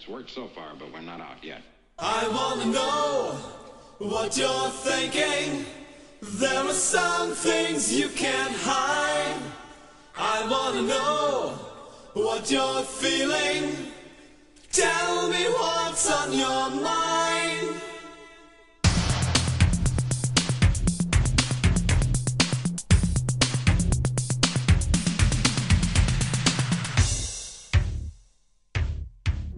It's worked so far, but we're not out yet. I wanna know what you're thinking. There are some things you can't hide. I wanna know what you're feeling. Tell me what's on your mind.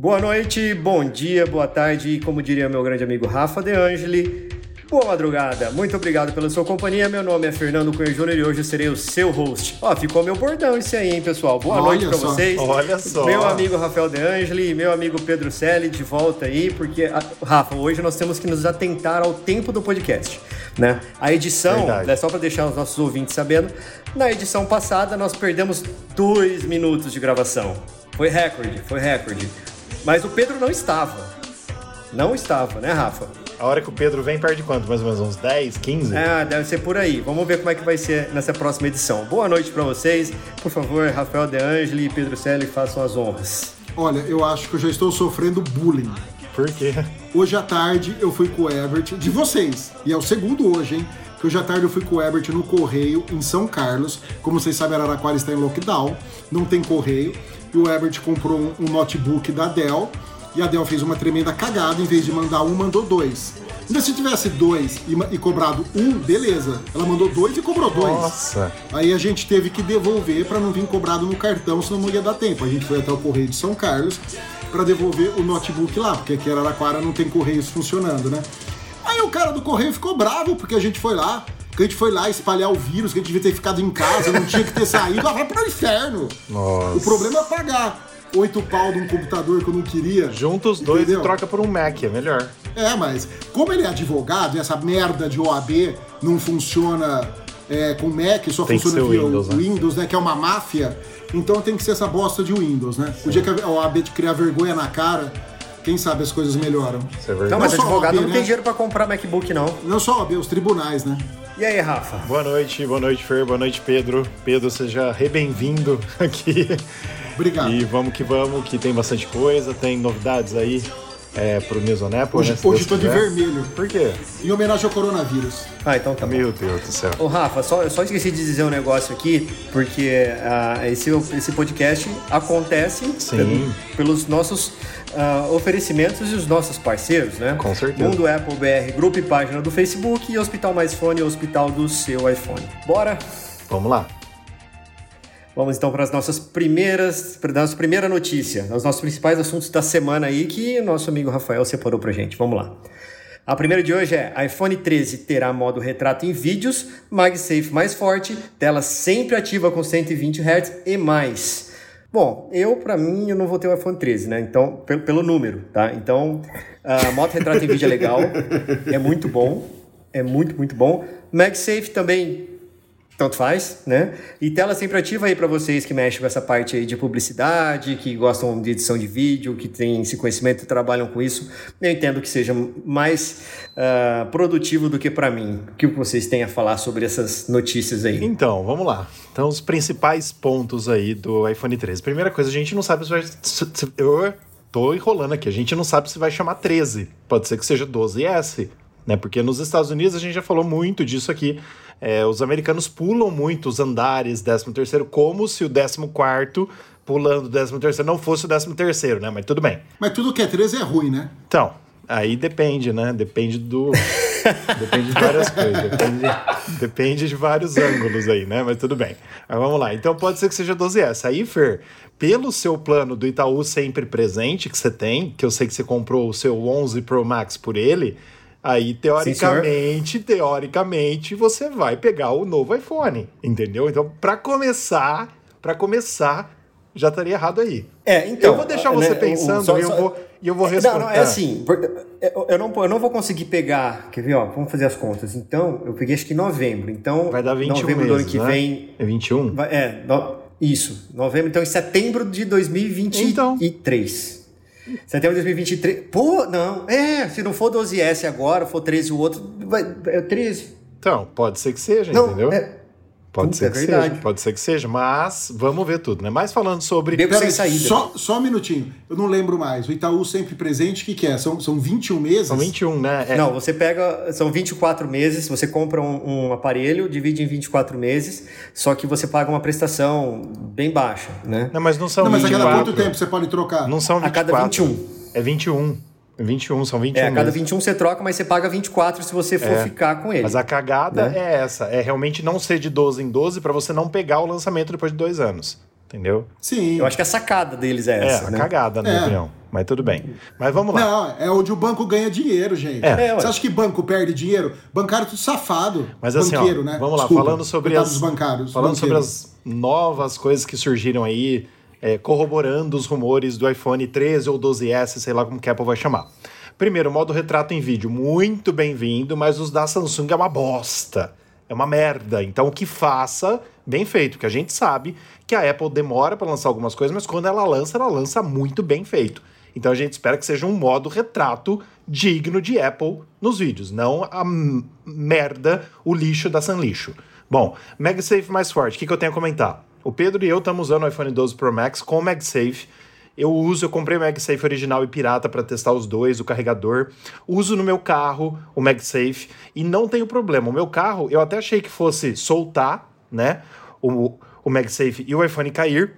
Boa noite, bom dia, boa tarde e como diria meu grande amigo Rafa De Angeli, boa madrugada. Muito obrigado pela sua companhia. Meu nome é Fernando Cunha Júnior e hoje eu serei o seu host. Ó, ficou meu bordão esse aí, hein, pessoal. Boa Olha noite pra só, vocês. olha só. Meu amigo Rafael De Angeli e meu amigo Pedro Selle de volta aí, porque a- Rafa, hoje nós temos que nos atentar ao tempo do podcast, né? A edição, Verdade. é só para deixar os nossos ouvintes sabendo, na edição passada nós perdemos dois minutos de gravação. Foi recorde, foi recorde. Mas o Pedro não estava. Não estava, né, Rafa? A hora que o Pedro vem, perde quanto? Mais ou menos uns 10, 15? Ah, deve ser por aí. Vamos ver como é que vai ser nessa próxima edição. Boa noite para vocês. Por favor, Rafael De Angeli e Pedro Selle façam as honras. Olha, eu acho que eu já estou sofrendo bullying. Por quê? Hoje à tarde eu fui com o Ebert, de vocês, e é o segundo hoje, hein? Que hoje à tarde eu fui com o Ebert no Correio, em São Carlos. Como vocês sabem, Araraquara está em lockdown, não tem correio. E o Ebert comprou um, um notebook da Dell, e a Dell fez uma tremenda cagada, em vez de mandar um, mandou dois. Ainda se tivesse dois e, e cobrado um, beleza. Ela mandou dois e cobrou dois. Nossa. Aí a gente teve que devolver para não vir cobrado no cartão, senão não ia dar tempo. A gente foi até o Correio de São Carlos para devolver o notebook lá, porque aqui em Araraquara não tem Correios funcionando, né? Aí o cara do Correio ficou bravo porque a gente foi lá, que a gente foi lá espalhar o vírus, que a gente devia ter ficado em casa, não tinha que ter saído, ah, vai pro inferno. Nossa. O problema é pagar oito pau de um computador que eu não queria. Junta os dois Entendeu? e troca por um Mac, é melhor. É, mas como ele é advogado e essa merda de OAB não funciona é, com Mac, só Tem funciona via Windows, o né? Windows, né? Que é uma máfia. Então tem que ser essa bosta de Windows, né? O dia que a OAB te criar vergonha na cara, quem sabe as coisas melhoram. Isso é Não, verdade. mas só advogado OAB, não né? tem dinheiro para comprar MacBook, não. Não só a OAB, os tribunais, né? E aí, Rafa? Boa noite, boa noite, Fer, boa noite, Pedro. Pedro, seja re-bem-vindo aqui. Obrigado. E vamos que vamos, que tem bastante coisa, tem novidades aí é, pro Mesonepo, Hoje, né? hoje tô de vermelho, Por quê? em homenagem ao coronavírus. Ah, então tá bom. Meu Deus do céu. Ô, Rafa, só, eu só esqueci de dizer um negócio aqui, porque ah, esse, esse podcast acontece Sim. pelo- pelos nossos ah, oferecimentos e os nossos parceiros, né? Com certeza. Mundo Apple BR, grupo e página do Facebook e Hospital Mais Fone, Hospital do seu iPhone. Bora? Vamos lá. Vamos então para as nossas primeiras, para a nossa primeira notícia, os nossos principais assuntos da semana aí que o nosso amigo Rafael separou pra gente. Vamos lá. A primeira de hoje é iPhone 13 terá modo retrato em vídeos, MagSafe mais forte, tela sempre ativa com 120 Hz e mais. Bom, eu, pra mim, eu não vou ter o iPhone 13, né? Então, pelo, pelo número, tá? Então, a modo retrato em vídeo é legal, é muito bom, é muito, muito bom. MagSafe também tanto faz, né? E tela sempre ativa aí para vocês que mexem com essa parte aí de publicidade, que gostam de edição de vídeo, que têm esse conhecimento e trabalham com isso. Eu entendo que seja mais ah, produtivo do que para mim. O que vocês têm a falar sobre essas notícias aí? Então, vamos lá. Então, os principais pontos aí do iPhone 13. Primeira coisa, a gente não sabe se vai. eu tô enrolando aqui. A gente não sabe se vai chamar 13. Pode ser que seja 12S, né? Porque nos Estados Unidos a gente já falou muito disso aqui. É, os americanos pulam muito os andares 13 terceiro, como se o 14 pulando o 13 terceiro não fosse o 13 terceiro, né? Mas tudo bem. Mas tudo que é 13 é ruim, né? Então, aí depende, né? Depende do. depende de várias coisas. Depende, depende de vários ângulos aí, né? Mas tudo bem. Mas vamos lá. Então pode ser que seja 12S. Aí, Fer, pelo seu plano do Itaú sempre presente que você tem, que eu sei que você comprou o seu 11 Pro Max por ele. Aí, teoricamente, teoricamente, você vai pegar o novo iPhone, entendeu? Então, para começar, para começar, já estaria errado aí. É, então. eu vou deixar você né, pensando só- e eu só- vou, eu vou Não, responder. não, é assim. Eu, não, eu não vou conseguir pegar. Quer ver, ó? Vamos fazer as contas. Então, eu peguei acho que em novembro. Então, Vai dar 21 novembro do ano meses, que né? vem. É 21? vai- é, no- isso. Novembro, então em setembro de 2023. Setembro de 2023. Pô, não. É, se não for 12S agora, for 13 o outro, vai, é 13. Então, pode ser que seja, Não, entendeu? é, Pode Puta, ser é que verdade. seja, pode ser que seja, mas vamos ver tudo, né? Mas falando sobre. Beco sem saída. Só, só um minutinho. Eu não lembro mais. O Itaú sempre presente, o que, que é? São, são 21 meses? São 21, né? É, Não, você pega. São 24 meses, você compra um, um aparelho, divide em 24 meses, só que você paga uma prestação bem baixa, né? Não, mas não são Não, mas a 24. cada quanto tempo você pode trocar? Não são A 24. cada 21. É 21. É 21, são 21 É, a cada meses. 21 você troca, mas você paga 24 se você for É. ficar com ele. Mas a cagada Né? é essa, é realmente não ser de 12 em 12 pra você não pegar o lançamento depois de dois anos. Entendeu? Sim. Eu acho que a sacada deles é É, essa, a né? cagada, na minha É. opinião. Mas tudo bem. Mas vamos lá. Não, é onde o banco ganha dinheiro, gente. É. É. Você acha que banco perde dinheiro? Bancário é tudo safado. Mas assim, Banqueiro, ó, né? vamos lá, Desculpa, falando sobre as bancários. falando sobre as novas coisas que surgiram aí, é, corroborando os rumores do iPhone 13 ou 12S, sei lá como que a Apple vai chamar. Primeiro, modo retrato em vídeo, muito bem-vindo, mas os da Samsung é uma bosta. É uma merda. Então, o que faça, bem feito, que a gente sabe que a Apple demora para lançar algumas coisas, mas quando ela lança, ela lança muito bem feito. Então a gente espera que seja um modo retrato digno de Apple nos vídeos, não a merda, o lixo da Sanlixo. Bom, MagSafe mais forte, o que, que eu tenho a comentar? O Pedro e eu estamos usando o iPhone 12 Pro Max com o MagSafe. Eu uso, eu comprei o MagSafe original e pirata para testar os dois, o carregador. Uso no meu carro o MagSafe e não tenho problema. O meu carro, eu até achei que fosse soltar, né, o, o MagSafe e o iPhone cair,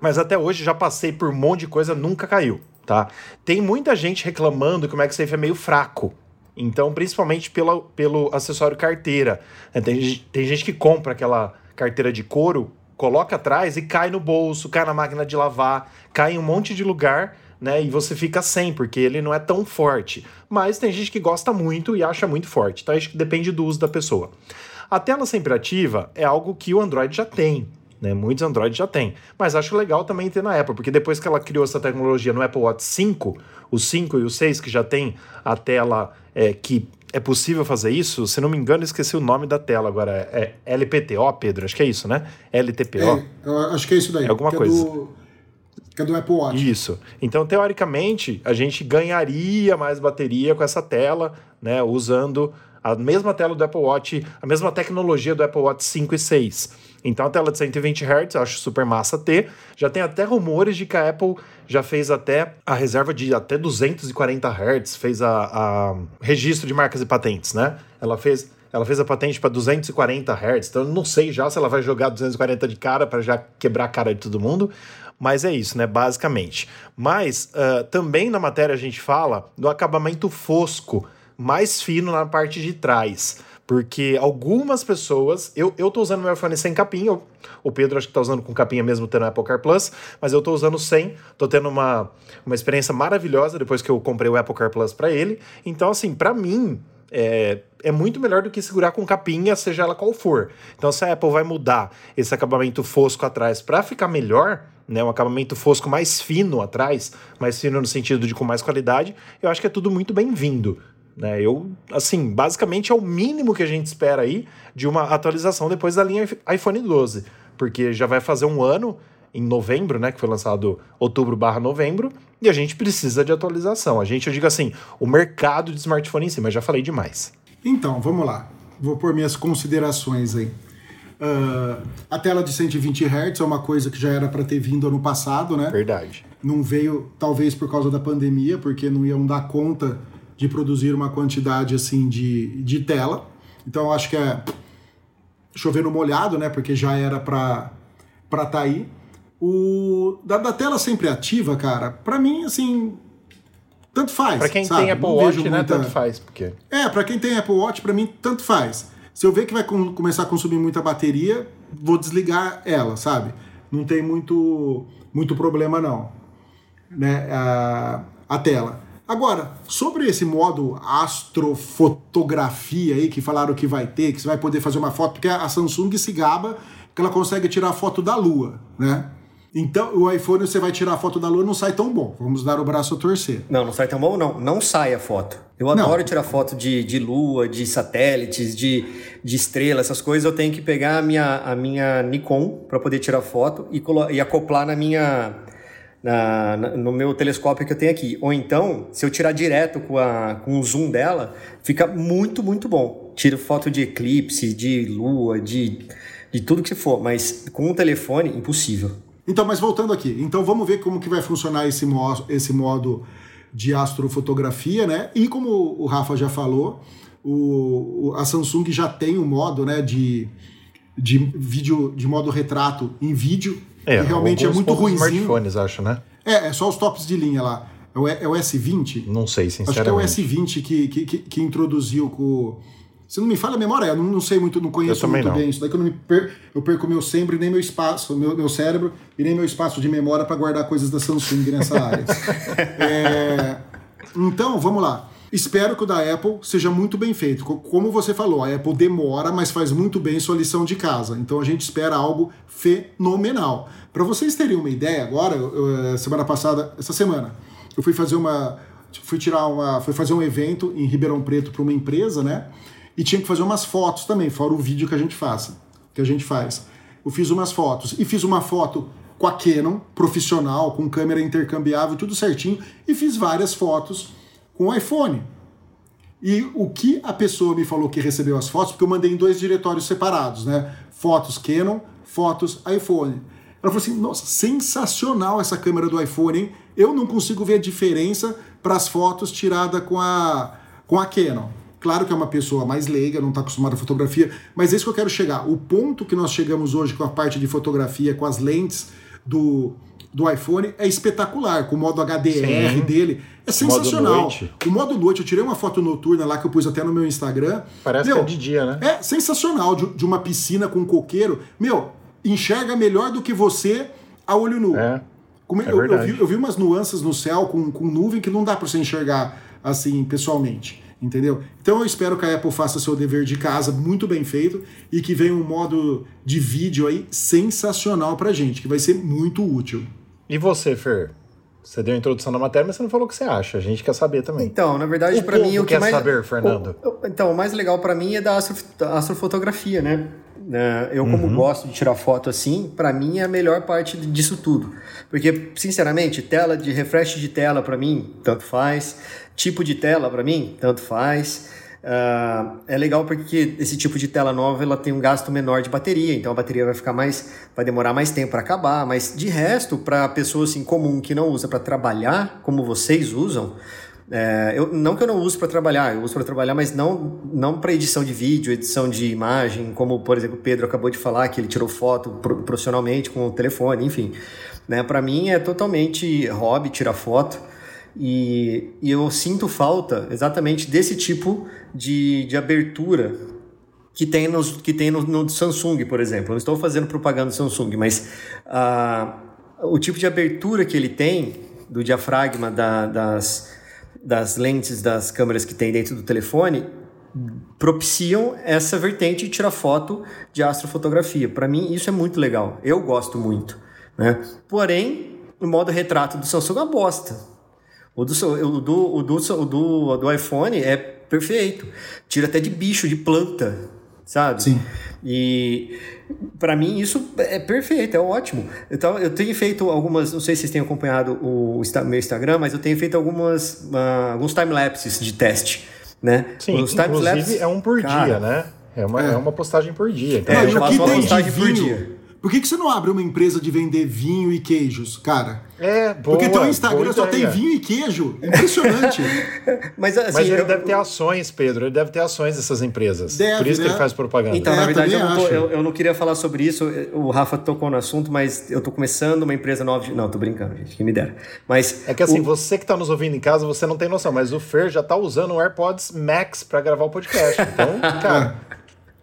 mas até hoje já passei por um monte de coisa, nunca caiu, tá? Tem muita gente reclamando que o MagSafe é meio fraco. Então, principalmente pela, pelo acessório carteira. né? Tem, tem gente que compra aquela carteira de couro, coloca atrás e cai no bolso, cai na máquina de lavar, cai em um monte de lugar, né? E você fica sem, porque ele não é tão forte. Mas tem gente que gosta muito e acha muito forte, tá? Acho que depende do uso da pessoa. A tela sempre ativa é algo que o Android já tem, né? Muitos Android já tem. Mas acho legal também ter na Apple, porque depois que ela criou essa tecnologia no Apple Watch 5, o 5 e o 6, que já tem a tela é, que é possível fazer isso, se não me engano, esqueci o nome da tela agora. É LPTO, Pedro? Acho que é isso, né? LTPO. É, acho que é isso daí. É alguma que coisa. É do, que é do Apple Watch. Isso. Então, teoricamente, a gente ganharia mais bateria com essa tela, né? Usando a mesma tela do Apple Watch, a mesma tecnologia do Apple Watch 5 e 6. Então, a tela de 120 Hz, eu acho super massa ter. Já tem até rumores de que a Apple já fez até a reserva de até 240 Hz, fez a, a registro de marcas e patentes, né? Ela fez ela fez a patente para 240 Hz, então eu não sei já se ela vai jogar 240 de cara para já quebrar a cara de todo mundo, mas é isso, né? Basicamente. Mas ah, também na matéria a gente fala do acabamento fosco, mais fino na parte de trás. Porque algumas pessoas. Eu, eu tô usando meu iPhone sem capinha. o- Pedro acho que tá usando com capinha mesmo tendo Apple Car Plus. Mas eu tô usando sem. Tô tendo uma, uma experiência maravilhosa depois que eu comprei o Apple Car Plus para ele. Então, assim, para mim, é, é muito melhor do que segurar com capinha, seja ela qual for. Então, se a Apple vai mudar esse acabamento fosco atrás para ficar melhor, né, um acabamento fosco mais fino atrás, mais fino no sentido de com mais qualidade, eu acho que é tudo muito bem-vindo. Né? Eu, assim, basicamente é o mínimo que a gente espera aí de uma atualização depois da linha iPhone 12, porque já vai fazer um ano em novembro, né, que foi lançado outubro barra novembro, e a gente precisa de atualização. A gente, eu digo assim, o mercado de smartphone em si, mas já falei demais. Então, vamos lá. Vou pôr minhas considerações aí. Ah, a tela de 120 Hz é uma coisa que já era para ter vindo ano passado, né? Verdade. Não veio, talvez por causa da pandemia, porque não iam dar conta de produzir uma quantidade assim de, de tela. Então, eu acho que é chover no molhado, né? Porque já era para para tá aí. O da, da tela sempre ativa, cara. Para mim, assim, tanto faz. Pra quem sabe? tem Apple Watch, né, muita- tanto faz, porque... é, pra quem tem Apple Watch, pra mim, tanto faz. Se eu ver que vai com- começar a consumir muita bateria, vou desligar ela, sabe? Não tem muito, muito problema, não. Né? A, a tela. Agora, sobre esse modo astrofotografia aí, que falaram que vai ter, que você vai poder fazer uma foto, porque a Samsung se gaba que ela consegue tirar foto da Lua, né? Então, o iPhone, você vai tirar a foto da Lua, não sai tão bom. Vamos dar o braço a torcer. Não, não sai tão bom, não. Não sai a foto. Eu Não. adoro tirar foto de, de lua, de satélites, de, de estrela, essas coisas. Eu tenho que pegar a minha, a minha Nikon para poder tirar foto e, e acoplar na minha, na- no meu telescópio que eu tenho aqui. Ou então, se eu tirar direto com, a, com o zoom dela, fica muito, muito bom. Tiro foto de eclipse, de lua, de de tudo que for, mas com o telefone, impossível. Então, mas voltando aqui, então vamos ver como que vai funcionar esse, mo esse modo de astrofotografia, né? E como o Rafa já falou, o, a Samsung já tem um modo, né, de, de vídeo, de modo retrato em vídeo, É, que realmente é muito ruimzinho. smartphones, acho, né? É, é só os tops de linha lá. É o, é o S20? Não sei, Acho que é o sinceramente. S20 que, que, que, que introduziu com. Se não me falha a memória, eu não, não sei muito, não conheço muito não. bem isso. Daí que eu não me per, eu perco meu sempre, nem meu espaço, meu, meu cérebro e nem meu espaço de memória para guardar coisas da Samsung nessa área. É, então, vamos lá. Espero que o da Apple seja muito bem feito. Co- Como você falou, a Apple demora, mas faz muito bem sua lição de casa. Então a gente espera algo fenomenal. Para vocês terem uma ideia, agora, eu- eu, semana passada, essa semana, eu fui fazer uma, fui tirar uma, fui fazer um evento em Ribeirão Preto para uma empresa, né? E tinha que fazer umas fotos também, fora o vídeo que a gente faça, que a gente faz. Eu fiz umas fotos e fiz uma foto com a Canon, profissional, com câmera intercambiável, tudo certinho, e fiz várias fotos o iPhone. E o que a pessoa me falou que recebeu as fotos, porque eu mandei em dois diretórios separados, né? Fotos Canon, fotos iPhone. Ela falou assim: nossa, sensacional essa câmera do iPhone, hein? Eu não consigo ver a diferença para as fotos tiradas com a, com a Canon. Claro que é uma pessoa mais leiga, não está acostumada a fotografia, mas é isso que eu quero chegar. O ponto que nós chegamos hoje com a parte de fotografia, com as lentes do, do iPhone, é espetacular, com o modo HDR Sim. dele. É Esse modo sensacional. noite. O modo noite, eu tirei uma foto noturna lá que eu pus até no meu Instagram. Parece Meu, que é de dia, né? É sensacional de, de uma piscina com coqueiro. Meu, enxerga melhor do que você a olho nu. É. Como- é eu, eu vi, eu vi umas nuances no céu com, com nuvem que não dá pra você enxergar assim pessoalmente. Entendeu? Então eu espero que a Apple faça seu dever de casa muito bem feito e que venha um modo de vídeo aí sensacional pra gente, que vai ser muito útil. E você, Fer? Você deu a introdução na matéria, mas você não falou o que você acha. A gente quer saber também. Então, na verdade, para mim o que quer mais saber, Fernando. O- então, o mais legal para mim é da astro- da astrofotografia, né? É, Eu como Uhum. gosto de tirar foto assim, para mim é a melhor parte disso tudo. Porque, sinceramente, tela de refresh de tela para mim tanto faz, tipo de tela para mim tanto faz. Ah, é legal porque esse tipo de tela nova ela tem um gasto menor de bateria, então a bateria vai ficar mais, vai demorar mais tempo para acabar. Mas de resto, para pessoa assim comum que não usa para trabalhar, como vocês usam, é, eu, não que eu não use para trabalhar, eu uso para trabalhar, mas não, não para edição de vídeo, edição de imagem, como por exemplo o Pedro acabou de falar que ele tirou foto pro- profissionalmente com o telefone, enfim. Né, para mim é totalmente hobby tirar foto e, e eu sinto falta exatamente desse tipo de, de abertura que tem, nos, que tem no, no Samsung, por exemplo. Eu não estou fazendo propaganda do Samsung, mas ah, o tipo de abertura que ele tem do diafragma da- das, das lentes das câmeras que tem dentro do telefone propiciam essa vertente de tirar foto de astrofotografia. Para mim, isso é muito legal. Eu gosto muito. Né? Porém, o modo retrato do Samsung é uma bosta. O do, o do, o do, o do, o do iPhone é perfeito. Tira até de bicho, de planta, sabe? Sim. E para mim isso é perfeito, é ótimo. Então, eu tenho feito algumas, não sei se vocês têm acompanhado o meu Instagram, mas eu tenho feito algumas, ah, alguns time-lapses de teste, né? Sim, Os inclusive é um por Cara, dia, né? É uma, é. uma postagem por dia. Então, É, eu faço uma postagem por dia. Por que, que você não abre uma empresa de vender vinho e queijos, cara? É, boa, Porque teu Instagram só tem vinho e queijo. Impressionante. Mas assim, Mas ele eu- deve ter ações, Pedro. Ele deve ter ações dessas empresas. Deve, Por isso que né? ele faz propaganda. Então, É, na verdade, eu não, tô- eu- eu não queria falar sobre isso. O Rafa tocou no assunto, mas eu tô começando uma empresa nova. De... Não, tô brincando, gente, que me dera. Mas É que assim, o- você que tá nos ouvindo em casa, você não tem noção, mas o Fer já tá usando o AirPods Max pra gravar o podcast. Então, cara,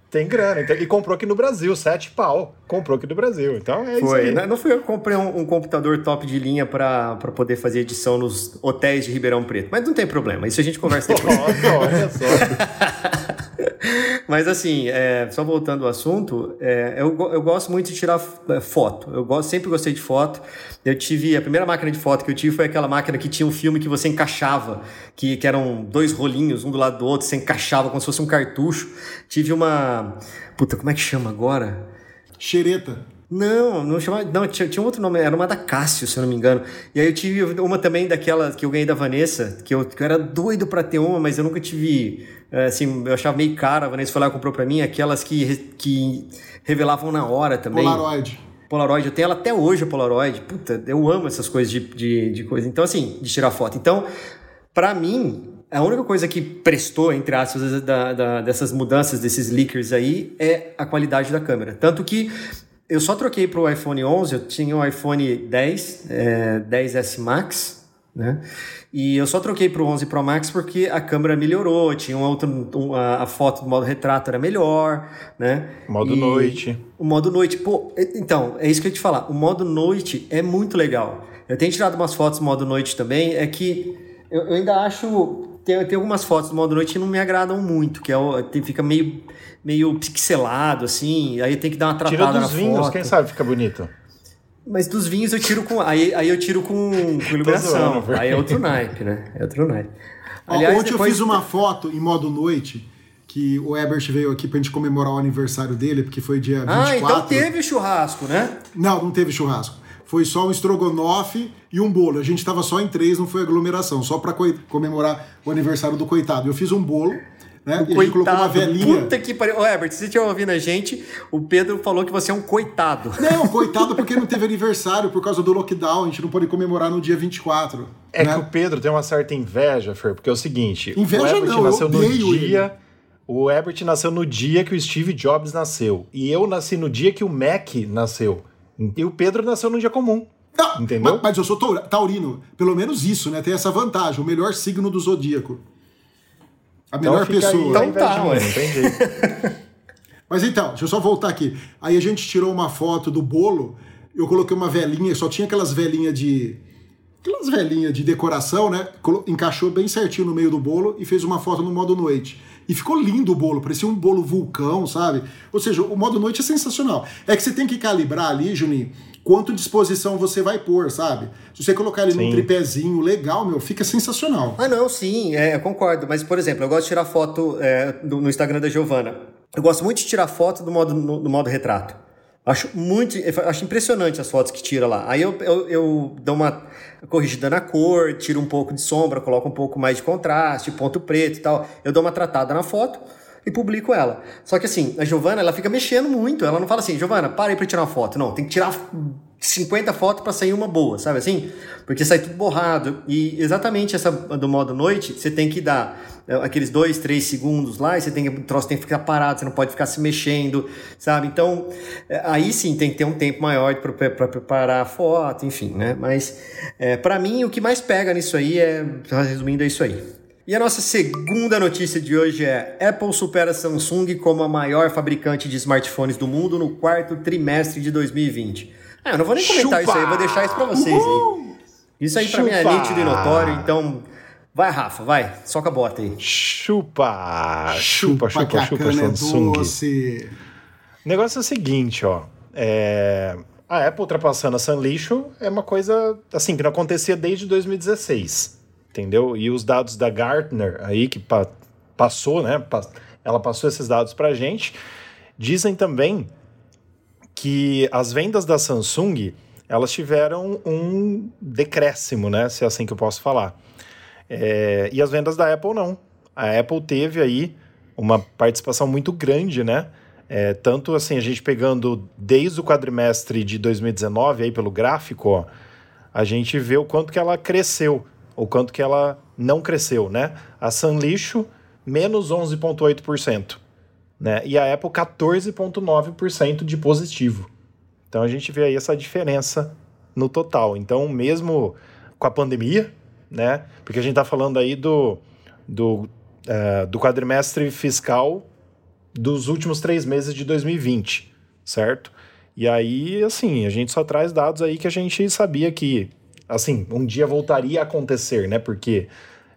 tem grana. Então, e comprou aqui no Brasil, sete pau. Comprou aqui no Brasil. Então é isso Foi. aí. Não não fui eu que comprei um, um computador top de linha para poder fazer edição nos hotéis de Ribeirão Preto. Mas não tem problema, isso a gente conversa depois. Nossa, olha só. Mas assim, é, só voltando ao assunto, é, eu, eu gosto muito de tirar é, foto. Eu gosto, sempre gostei de foto. Eu tive. A primeira máquina de foto que eu tive foi aquela máquina que tinha um filme que você encaixava, que, que eram dois rolinhos, um do lado do outro, você encaixava como se fosse um cartucho. Tive uma. Puta, como é que chama agora? Xereta. Não, não chamava. Não, tinha, tinha outro nome, era uma da Cássio, se eu não me engano. E aí eu tive uma também daquela que eu ganhei da Vanessa, que eu, que eu era doido pra ter uma, mas eu nunca tive é, assim, eu achava meio cara, a Vanessa foi lá e comprou pra mim, aquelas que, que revelavam na hora também. Polaroid. Polaroid, eu tenho ela até hoje, a Polaroid. Puta, eu amo essas coisas de, de, de coisa. Então, assim, de tirar foto. Então, pra mim, a única coisa que prestou, entre aspas, da, da- dessas mudanças, desses leakers aí, é a qualidade da câmera. Tanto que eu só troquei pro iPhone 11, eu tinha o iPhone 10, é, 10S Max, né? E eu só troquei pro 11 Pro Max porque a câmera melhorou, tinha um outro, um- a, a foto do modo retrato era melhor, né? Modo E- noite. o modo noite, pô, então, é isso que eu ia te falar. O modo noite é muito legal. Eu tenho tirado umas fotos do modo noite também, é que eu, eu ainda acho. Tem, tem algumas fotos do modo noite que não me agradam muito, que é tem, fica meio, meio pixelado, assim, aí tem que dar uma Tira tratada na dos vinhos, foto. quem sabe fica bonito. Mas dos vinhos eu tiro com. Aí, aí eu tiro com, com iluminação. zoando, aí é outro naipe, né? É outro naipe. Aliás, ontem depois- eu fiz uma foto em modo noite, que o Ebert veio aqui pra gente comemorar o aniversário dele, porque foi dia 24. Ah, então teve churrasco, né? Não, não teve churrasco. Foi só um estrogonofe e um bolo. A gente tava só em três, não foi aglomeração, só pra coi- comemorar o aniversário do coitado. Eu fiz um bolo, né? e a gente colocou uma velhinha. Puta que pariu. Ô, Herbert, se você estiver ouvindo a gente, o Pedro falou que você é um coitado. Não, coitado porque não teve aniversário por causa do lockdown. A gente não pode comemorar no dia 24. É né? que o Pedro tem uma certa inveja, Fer, porque é o seguinte: Inveja o Herbert não, eu nasceu no dia. O Herbert nasceu no dia que o Steve Jobs nasceu. E eu nasci no dia que o Mac nasceu. E o Pedro nasceu num dia comum. Não, Entendeu? Mas, mas eu sou taur- taurino. Pelo menos isso, né? Tem essa vantagem. O melhor signo do zodíaco. A melhor fica pessoa. Aí, Então tá, ué. Mas então, deixa eu só voltar aqui. Aí a gente tirou uma foto do bolo, eu coloquei uma velhinha, só tinha aquelas velhinhas de. Aquelas velhinhas de decoração, né? Encaixou bem certinho no meio do bolo e fez uma foto no modo noite. E ficou lindo o bolo, parecia um bolo vulcão, sabe? Ou seja, o modo noite é sensacional. É que você tem que calibrar ali, Juninho, quanto disposição você vai pôr, sabe? Se você colocar ele num Sim. tripézinho legal, meu, fica sensacional. Ah, não, sim, é, eu concordo. Mas, por exemplo, eu gosto de tirar foto é, do- no Instagram da Giovana. Eu gosto muito de tirar foto do modo, no- do modo retrato. Acho muito, acho impressionante as fotos que tira lá. Aí eu, eu, eu dou uma corrigida na cor, tiro um pouco de sombra, coloco um pouco mais de contraste, ponto preto e tal. Eu dou uma tratada na foto e publico ela. Só que assim, a Giovana, ela fica mexendo muito. Ela não fala assim, Giovana, para aí pra tirar uma foto. Não, tem que tirar 50 fotos pra sair uma boa, sabe assim? Porque sai tudo borrado. E exatamente essa do modo noite, você tem que dar é, aqueles dois, três segundos lá, e você tem que, o troço tem que ficar parado, você não pode ficar se mexendo, sabe? Então, é, aí sim tem que ter um tempo maior para preparar a foto, enfim, né? Mas, é, para mim, o que mais pega nisso aí é, resumindo, é isso aí. E a nossa segunda notícia de hoje é: Apple supera Samsung como a maior fabricante de smartphones do mundo no quarto trimestre de 2020. Ah, eu não vou nem comentar Chupa! isso aí, eu vou deixar isso pra vocês aí. Isso aí pra mim é Chupa! nítido e notório, então vai, Rafa, vai, soca a bota aí. Chupa! Chupa, chupa, a chupa, cana é Samsung. doce. O negócio é o seguinte, ó. É, A Apple ultrapassando a Sanlixo é uma coisa assim que não acontecia desde 2016, entendeu? E os dados da Gartner aí que pa- passou, né? pa- Ela passou esses dados pra gente. Dizem também que as vendas da Samsung elas tiveram um decréscimo, né? Se é assim que eu posso falar. É, e as vendas da Apple não. A Apple teve aí uma participação muito grande, né? É, tanto assim, a gente pegando desde o quadrimestre de 2019, aí pelo gráfico, ó, a gente vê o quanto que ela cresceu, o quanto que ela não cresceu, né? A Sanlixo, menos 11,8%, né? E a Apple, 14,9% de positivo. Então a gente vê aí essa diferença no total. Então, mesmo com a pandemia, né? Porque a gente está falando aí do, do, eh, do quadrimestre fiscal dos últimos três meses de 2020, certo? E aí, assim, a gente só traz dados aí que a gente sabia que, assim, um dia voltaria a acontecer, né? Porque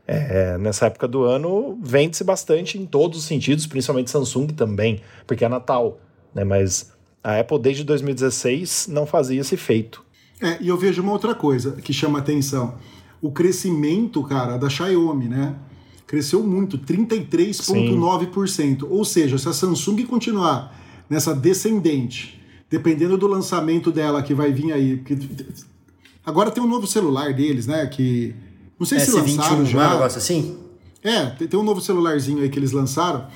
é, nessa época do ano vende-se bastante em todos os sentidos, principalmente Samsung também, porque é Natal, né? Mas a Apple desde 2016 não fazia esse feito. É, e eu vejo uma outra coisa que chama atenção. O crescimento, cara, da Xiaomi, né? Cresceu muito, 33,9%. Ou seja, se a Samsung continuar nessa descendente, dependendo do lançamento dela que vai vir aí. Porque... Agora tem um novo celular deles, né? Que. Não sei se S21, lançaram é um já. negócio assim? É, tem, tem um novo celularzinho aí que eles lançaram.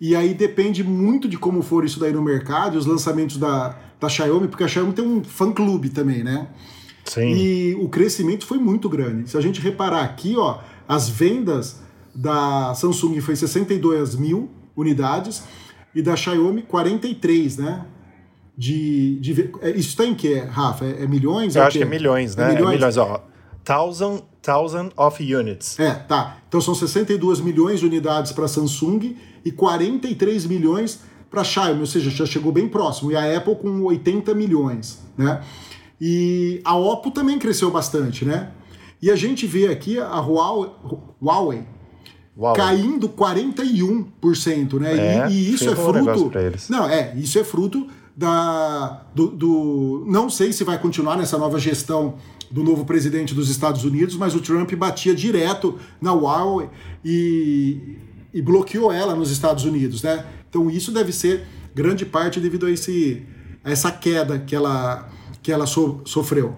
E aí depende muito de como for isso daí no mercado e os lançamentos da, da Xiaomi, porque a Xiaomi tem um fã-clube também, né? Sim. E o crescimento foi muito grande. Se a gente reparar aqui, ó, as vendas da Samsung foi 62 mil unidades e da Xiaomi 43, né? De, de é, isso está em que, Rafa? É, é milhões? Eu é acho quê? que é milhões, né? É milhões? É milhões, ó. Thousand, thousand of units. É, tá. Então são 62 milhões de unidades para Samsung e 43 milhões para Xiaomi, ou seja, já chegou bem próximo. E a Apple com 80 milhões, né? E a Oppo também cresceu bastante, né? E a gente vê aqui a Huawei, Huawei caindo 41%, né? É, e, e isso é fruto. eles. Não, é, isso é fruto da do, do- não sei se vai continuar nessa nova gestão do novo presidente dos Estados Unidos, mas o Trump batia direto na Huawei e, e bloqueou ela nos Estados Unidos, né? Então isso deve ser grande parte devido a esse a essa queda que ela que ela so- sofreu.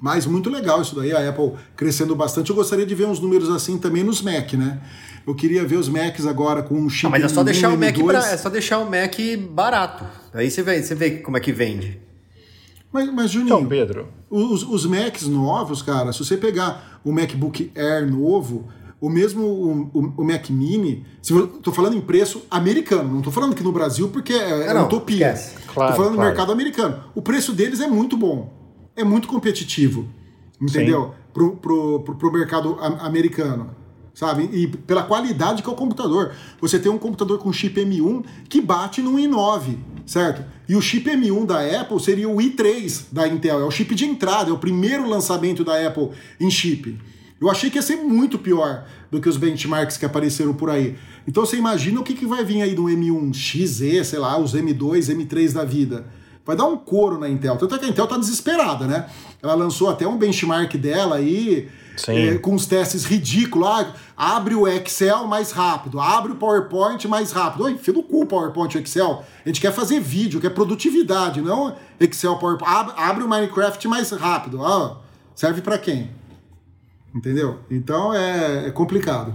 Mas muito legal isso daí, a Apple crescendo bastante. Eu gostaria de ver uns números assim também nos Mac, né? Eu queria ver os Macs agora com um chip Ah, mas é só M1, deixar o Mac M2. pra- é só deixar o Mac barato. Aí você vê, você vê como é que vende. Mas, mas Juninho, Então, Pedro, os, os Macs novos, cara, se você pegar o MacBook Air novo, o mesmo o, o- o Mac Mini, se eu tô falando em preço americano, não tô falando aqui no Brasil porque é, é não, utopia. esquece. Claro, tô falando claro. no mercado americano. O preço deles é muito bom, é muito competitivo, entendeu? Pro, pro, pro, pro mercado americano. Sabe? E pela qualidade que é o computador. Você tem um computador com chip M1 que bate no i9, certo? E o chip M1 da Apple seria o i3 da Intel, é o chip de entrada, é o primeiro lançamento da Apple em chip. Eu achei que ia ser muito pior do que os benchmarks que apareceram por aí. Então você imagina o que, que vai vir aí do M1 XE, sei lá, os M2, M3 da vida. Vai dar um couro na Intel. Tanto é que a Intel tá desesperada, né? Ela lançou até um benchmark dela aí, Sim. Eh, com uns testes ridículos. Ah, abre o Excel mais rápido, abre o PowerPoint mais rápido. Oi, filho do cu o PowerPoint e o Excel. A gente quer fazer vídeo, quer produtividade, não Excel, PowerPoint. Abre, abre o Minecraft mais rápido. Ah, serve para quem? Entendeu? Então é, é complicado.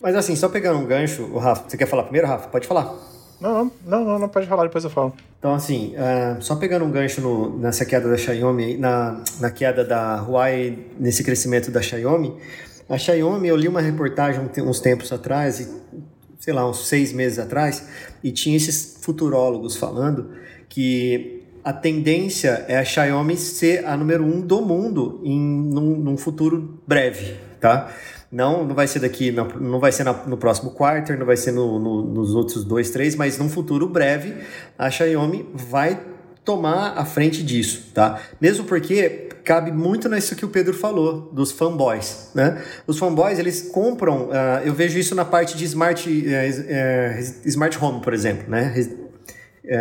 Mas assim, só pegando um gancho, o Rafa, você quer falar primeiro, Rafa? Pode falar. Não, não, não, não pode falar, depois eu falo. Então, assim, ah, só pegando um gancho no- nessa queda da Xiaomi, na, na queda da Huawei, nesse crescimento da Xiaomi, a Xiaomi, eu li uma reportagem uns tempos atrás, e, sei lá, uns seis meses atrás, e tinha esses futurólogos falando que a tendência é a Xiaomi ser a número um do mundo em num, num futuro breve, tá? Não, não vai ser daqui, não, não vai ser na- no próximo quarter, não vai ser no- no- nos outros dois, três, mas num futuro breve a Xiaomi vai tomar a frente disso, tá? Mesmo porque cabe muito nisso que o Pedro falou, dos fanboys, né? Os fanboys, eles compram, ah, eu vejo isso na parte de smart, eh, eh, smart home, por exemplo, né? Res- é,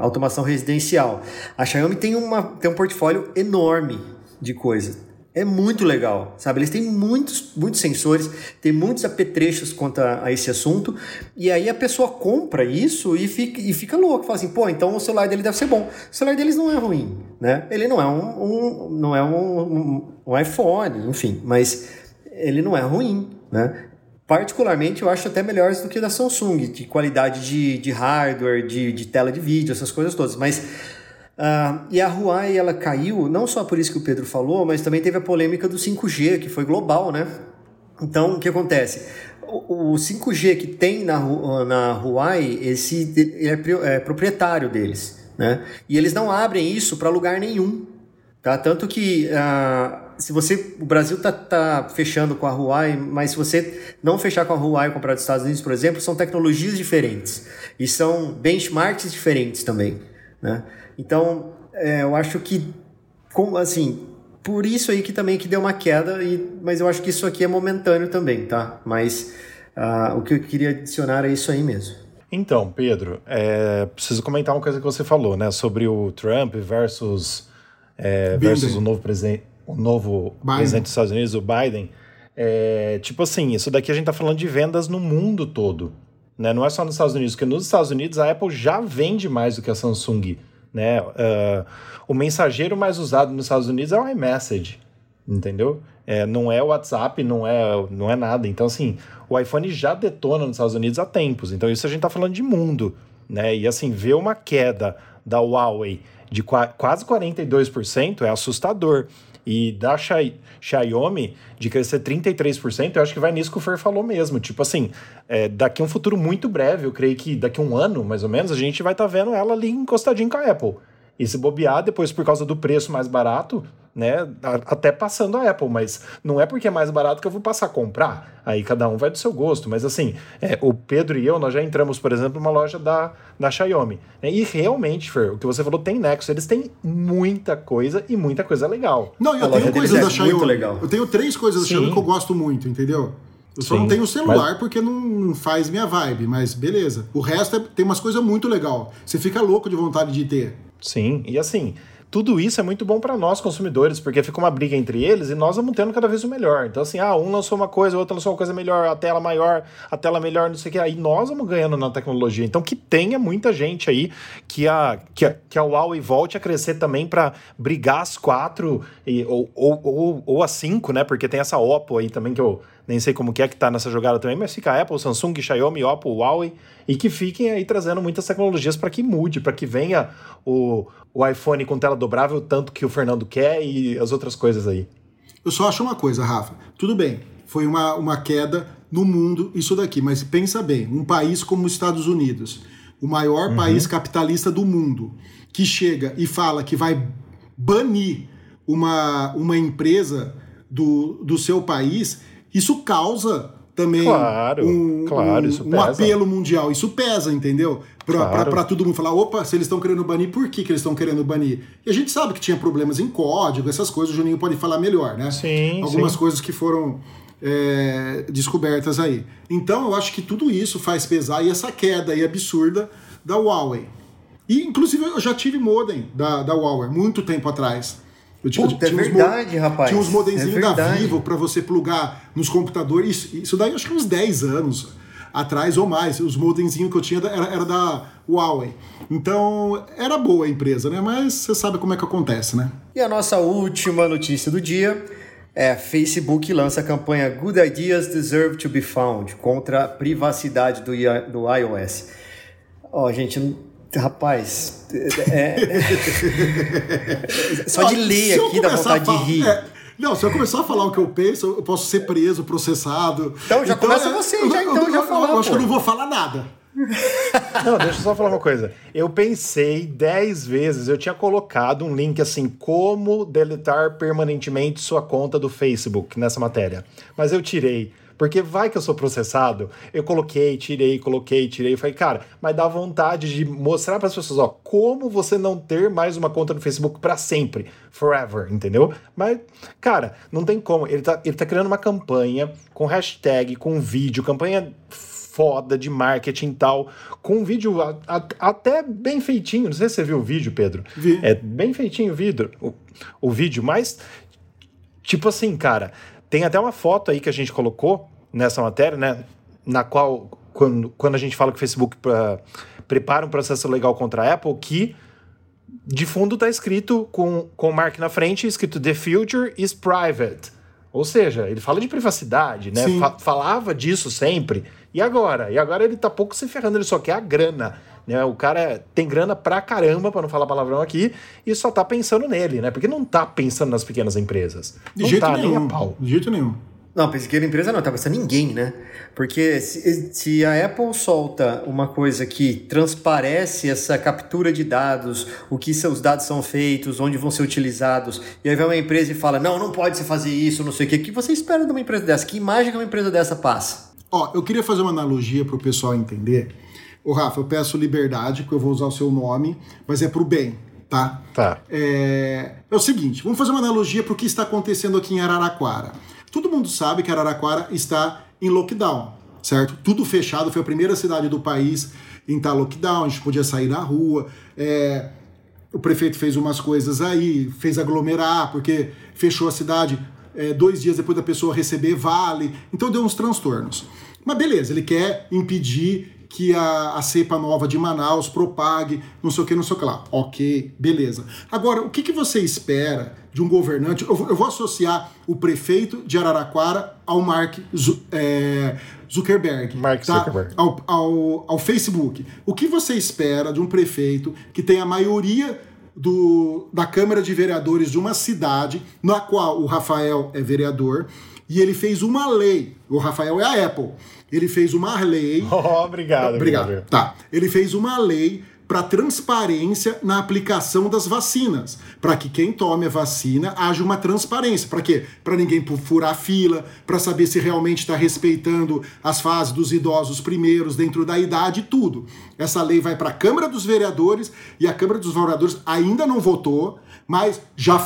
automação residencial. A Xiaomi tem, uma, tem um portfólio enorme de coisas. É muito legal, sabe? Eles têm muitos, muitos sensores, tem muitos apetrechos quanto a, a esse assunto, e aí a pessoa compra isso e fica, e fica louco, fala assim, pô, então o celular dele deve ser bom. O celular deles não é ruim, né? Ele não é um, um- não é um, um, iPhone, enfim, mas ele não é ruim, né? Particularmente, eu acho até melhores do que da Samsung, de qualidade de, de hardware, de, de tela de vídeo, essas coisas todas. Mas ah, e a Huawei ela caiu, não só por isso que o Pedro falou, mas também teve a polêmica do 5G, que foi global, né? Então, o que acontece? O, o 5G que tem na, Hu- na Huawei, esse é, é proprietário deles, né? E eles não abrem isso para lugar nenhum, tá? Tanto que ah, se você, o Brasil tá, tá fechando com a Huawei, mas se você não fechar com a Huawei e comprar dos Estados Unidos, por exemplo, são tecnologias diferentes e são benchmarks diferentes também, né? Então, é, eu acho que, com, assim, por isso aí que também que deu uma queda, e, mas eu acho que isso aqui é momentâneo também, tá? Mas ah, o que eu queria adicionar é isso aí mesmo. Então, Pedro, é, preciso comentar uma coisa que você falou, né? Sobre o Trump versus, é, versus o novo, presidente, o novo Biden. presidente dos Estados Unidos, o Biden. É, tipo assim, isso daqui a gente tá falando de vendas no mundo todo. Né? Não é só nos Estados Unidos, porque nos Estados Unidos a Apple já vende mais do que a Samsung. Né? Ah, o mensageiro mais usado nos Estados Unidos é o iMessage. entendeu? É, não é WhatsApp, não é, não é nada. Então, assim, o iPhone já detona nos Estados Unidos há tempos. Então, isso a gente está falando de mundo, né? E, assim, ver uma queda da Huawei de qua quase 42% é assustador. E da Xi Xiaomi de crescer 33%, eu acho que vai nisso que o Fer falou mesmo. Tipo assim, é, daqui um futuro muito breve, eu creio que daqui um ano, mais ou menos, a gente vai estar tá vendo ela ali encostadinha com a Apple. E se bobear, depois por causa do preço mais barato, né? Até passando a Apple, mas não é porque é mais barato que eu vou passar a comprar. Aí cada um vai do seu gosto. Mas assim, é, o Pedro e eu, nós já entramos, por exemplo, numa loja da, da Xiaomi. Né? E realmente, Fer, o que você falou tem Nexus. Eles têm muita coisa e muita coisa legal. Não, eu A tenho coisas é da Xiaomi. muito legal. Eu tenho três coisas da Sim. Xiaomi que eu gosto muito, entendeu? Eu só Sim, não tenho celular mas- porque não faz minha vibe, mas beleza. O resto é- tem umas coisas muito legal. Você fica louco de vontade de ter. Sim, e assim, tudo isso é muito bom para nós consumidores, porque fica uma briga entre eles e nós vamos tendo cada vez o melhor. Então, assim, ah, um lançou uma coisa, o outro lançou uma coisa melhor, a tela maior, a tela melhor, não sei o que. Aí nós vamos ganhando na tecnologia. Então, que tenha muita gente aí que a, que a, que a Huawei volte a crescer também para brigar as quatro e, ou, ou, ou, ou as cinco, né? Porque tem essa Oppo aí também que eu nem sei como que é que tá nessa jogada também, mas fica Apple, Samsung, Xiaomi, Oppo, Huawei e que fiquem aí trazendo muitas tecnologias para que mude, para que venha o, o iPhone com tela dobrável, tanto que o Fernando quer e as outras coisas aí. Eu só acho uma coisa, Rafa. Tudo bem, foi uma, uma queda no mundo isso daqui, mas pensa bem, um país como os Estados Unidos, o maior país capitalista do mundo, que chega e fala que vai banir uma, uma empresa do, do seu país, isso causa também Claro, um, claro, um- um apelo mundial. Isso pesa, entendeu? Pra, Claro. pra- pra todo mundo falar, opa, se eles estão querendo banir, por que, que eles estão querendo banir? E a gente sabe que tinha problemas em código, essas coisas, o Juninho pode falar melhor, né? Sim, Algumas sim. coisas que foram é, descobertas aí. Então eu acho que tudo isso faz pesar e essa queda aí absurda da Huawei. E inclusive eu já tive modem da, da Huawei muito tempo atrás. Tinha- Puta, é tinha mo- verdade, rapaz. Tinha uns modemzinhos É da. Vivo para você plugar nos computadores. Isso, isso daí acho que uns 10 anos atrás ou mais. Os modemzinhos que eu tinha era, era da Huawei. Então era boa a empresa, né? Mas você sabe como é que acontece, né? E a nossa última notícia do dia é Facebook lança a campanha Good Ideas Deserve to be Found contra a privacidade do, do iOS. Ó, gente, não- rapaz, é- é- só de ler aqui dá vontade de rir. é, não, se eu começar a falar o que eu penso, eu posso ser preso, processado. Então, já começa você, eu- já, então, eu- já fala, Eu acho que eu não vou falar nada. Não, deixa eu só falar uma coisa. Eu pensei 10 vezes, eu tinha colocado um link assim, como deletar permanentemente sua conta do Facebook nessa matéria. Mas eu tirei. Porque vai que eu sou processado. Eu coloquei, tirei, coloquei, tirei. Falei, cara, mas dá vontade de mostrar para as pessoas, ó, como você não ter mais uma conta no Facebook para sempre, forever, entendeu? Mas, cara, não tem como. Ele tá, ele tá criando uma campanha com hashtag, com vídeo, campanha foda de marketing e tal, com um vídeo a- a- até bem feitinho. Não sei se você viu o vídeo, Pedro. Vi. É bem feitinho o vídeo, o, o vídeo, mas tipo assim, cara, tem até uma foto aí que a gente colocou nessa matéria, né? Na qual, quando, quando a gente fala que o Facebook pra- prepara um processo legal contra a Apple, que de fundo tá escrito com, com o Mark na frente, escrito The future is private. Ou seja, ele fala de privacidade, né? Fa- falava disso sempre. E agora? E agora ele tá pouco se ferrando, ele só quer a grana. Né? O cara tem grana pra caramba, pra não falar palavrão aqui, e só tá pensando nele, né? Porque não tá pensando nas pequenas empresas. De não jeito tá nem nenhum. a pau. De jeito nenhum. Não, pequena empresa não, tá pensando ninguém, né? Porque se, se a Apple solta uma coisa que transparece essa captura de dados, o que seus dados são feitos, onde vão ser utilizados, e aí vem uma empresa e fala, não, não pode se fazer isso, não sei o quê, o que você espera de uma empresa dessa? Que imagem que uma empresa dessa passa? Ó, eu queria fazer uma analogia para o pessoal entender. Ô, Rafa, eu peço liberdade, que eu vou usar o seu nome, mas é pro bem, tá? Tá. É, é o seguinte, vamos fazer uma analogia para o que está acontecendo aqui em Araraquara. Todo mundo sabe que Araraquara está em lockdown, certo? Tudo fechado, foi a primeira cidade do país em estar lockdown, a gente podia sair na rua. é, o prefeito fez umas coisas aí, fez aglomerar, porque fechou a cidade é, dois dias depois da pessoa receber vale, então deu uns transtornos. Mas beleza, ele quer impedir que a, a cepa nova de Manaus propague, não sei o que, não sei o que lá. Ok, beleza. Agora, o que, que você espera de um governante? Eu, eu vou associar o prefeito de Araraquara ao Mark é, Zuckerberg. Mark tá? Zuckerberg. Ao, ao, ao Facebook. O que você espera de um prefeito que tem a maioria do, da Câmara de Vereadores de uma cidade, na qual o Rafael é vereador, e ele fez uma lei. O Rafael é a Apple. Ele fez uma lei. Oh, obrigado. Obrigado. obrigado. Tá. Ele fez uma lei para transparência na aplicação das vacinas, para que quem tome a vacina haja uma transparência. Para quê? Para ninguém furar fila, para saber se realmente está respeitando as fases dos idosos primeiros dentro da idade e tudo. Essa lei vai para a Câmara dos Vereadores e a Câmara dos Vereadores ainda não votou, mas já.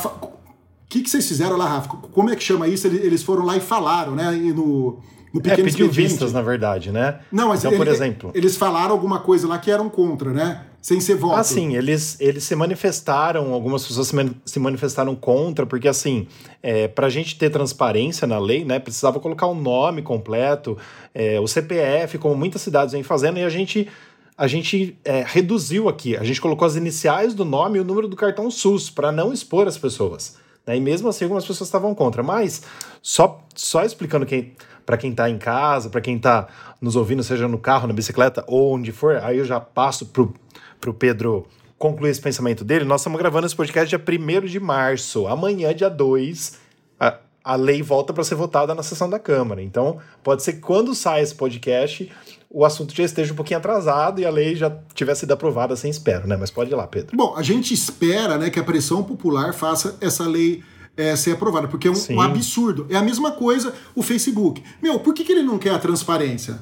O que, que vocês fizeram lá, Rafa? Como é que chama isso? Eles foram lá e falaram, né? E no, no É, pequeno pediu expediente. vistas, na verdade, né? Não, mas então, ele- por exemplo. eles falaram alguma coisa lá que eram contra, né? Sem ser voto. Assim, eles, eles se manifestaram, algumas pessoas se, mani- se manifestaram contra, porque assim, é, para a gente ter transparência na lei, né, precisava colocar o nome completo, é, o CPF, como muitas cidades vêm fazendo, e a gente, a gente é, reduziu aqui, a gente colocou as iniciais do nome e o número do cartão SUS, para não expor as pessoas. Né, E mesmo assim, algumas pessoas estavam contra. Mas, só, só explicando quem, para quem está em casa, para quem está nos ouvindo, seja no carro, na bicicleta ou onde for, aí eu já passo para o Pedro concluir esse pensamento dele, nós estamos gravando esse podcast dia 1 de março. Amanhã, dia 2, a, a lei volta para ser votada na sessão da Câmara. Então, pode ser que quando sai esse podcast, o assunto já esteja um pouquinho atrasado e a lei já tivesse sido aprovada sem espero, né? Mas pode ir lá, Pedro. Bom, a gente espera né, que a pressão popular faça essa lei é, ser aprovada, porque é um, um absurdo. É a mesma coisa o Facebook. Meu, por que, que ele não quer a transparência?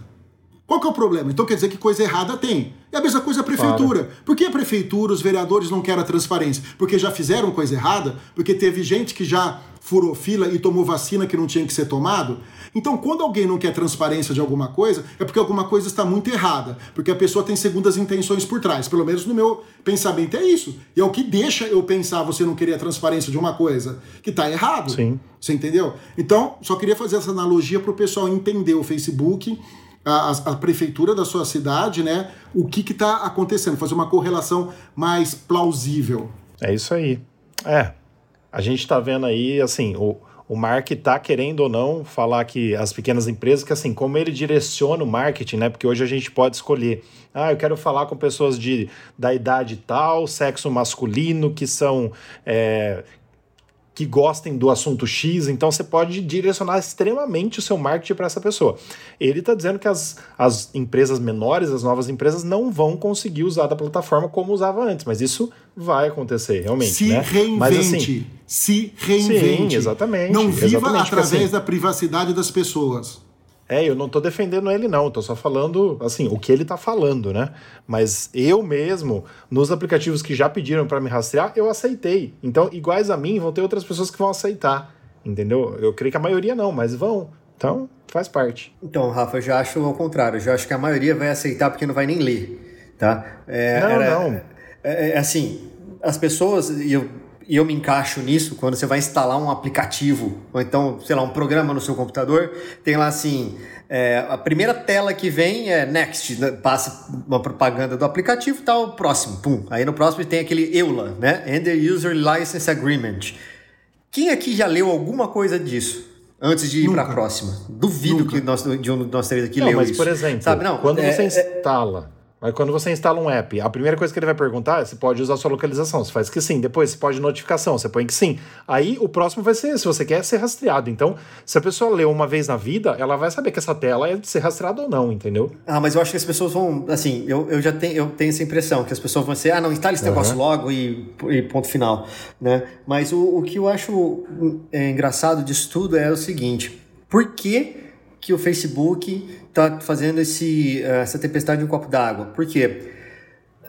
Qual que é o problema? Então quer dizer que coisa errada tem. É a mesma coisa a prefeitura. Por que a prefeitura, os vereadores não querem a transparência? Porque já fizeram coisa errada? Porque teve gente que já furou fila e tomou vacina que não tinha que ser tomado? Então, quando alguém não quer transparência de alguma coisa, é porque alguma coisa está muito errada. Porque a pessoa tem segundas intenções por trás. Pelo menos no meu pensamento é isso. E é o que deixa eu pensar você não querer a transparência de uma coisa que está errado. Sim. Você entendeu? Então, só queria fazer essa analogia para o pessoal entender o Facebook, a, a- prefeitura da sua cidade, né? O que está acontecendo, fazer uma correlação mais plausível. É isso aí. É. A gente tá vendo aí, assim, o, o Mark tá querendo ou não falar que as pequenas empresas, que assim, como ele direciona o marketing, né? Porque hoje a gente pode escolher, ah, eu quero falar com pessoas de, da idade tal, sexo masculino, que são. é, que gostem do assunto X, então você pode direcionar extremamente o seu marketing para essa pessoa. Ele está dizendo que as, as empresas menores, as novas empresas, não vão conseguir usar da plataforma como usava antes, mas isso vai acontecer, realmente. Se né? reinvente. Mas, assim, se reinvente. Sim, exatamente, Não viva exatamente, através assim, da privacidade das pessoas. É, eu não tô defendendo ele, não. Tô só falando, assim, o que ele tá falando, né? Mas eu mesmo, nos aplicativos que já pediram para me rastrear, eu aceitei. Então, iguais a mim, vão ter outras pessoas que vão aceitar. Entendeu? Eu creio que a maioria não, mas vão. Então, faz parte. Então, Rafa, eu já acho ao contrário. Eu já acho que a maioria vai aceitar porque não vai nem ler, tá? É, Não, não. É, é, assim, as pessoas, e eu, e eu me encaixo nisso, quando você vai instalar um aplicativo, ou então, sei lá, um programa no seu computador, tem lá assim, é, a primeira tela que vem é next, né, passa uma propaganda do aplicativo, tal, próximo, pum. Aí no próximo tem aquele EULA, né? End User License Agreement. Quem aqui já leu alguma coisa disso? Antes de ir para a próxima. Duvido que nós, de um de nós três aqui não, leu mas, isso. por exemplo, Sabe, não, quando é- você é- instala. Mas quando você instala um app, a primeira coisa que ele vai perguntar é se pode usar sua localização. Você faz que sim. Depois, se pode notificação, você põe que sim. Aí o próximo vai ser se você quer ser rastreado. Então, se a pessoa leu uma vez na vida, ela vai saber que essa tela é de ser rastreada ou não, entendeu? Ah, mas eu acho que as pessoas vão. Assim, eu, eu já tenho, eu tenho essa impressão, que as pessoas vão ser, ah, não, instale esse negócio logo e, e ponto final. Né? Mas o, o que eu acho hum, é, engraçado disso tudo é o seguinte: por que, que o Facebook tá fazendo esse, eh, essa tempestade em um copo d'água? Por quê?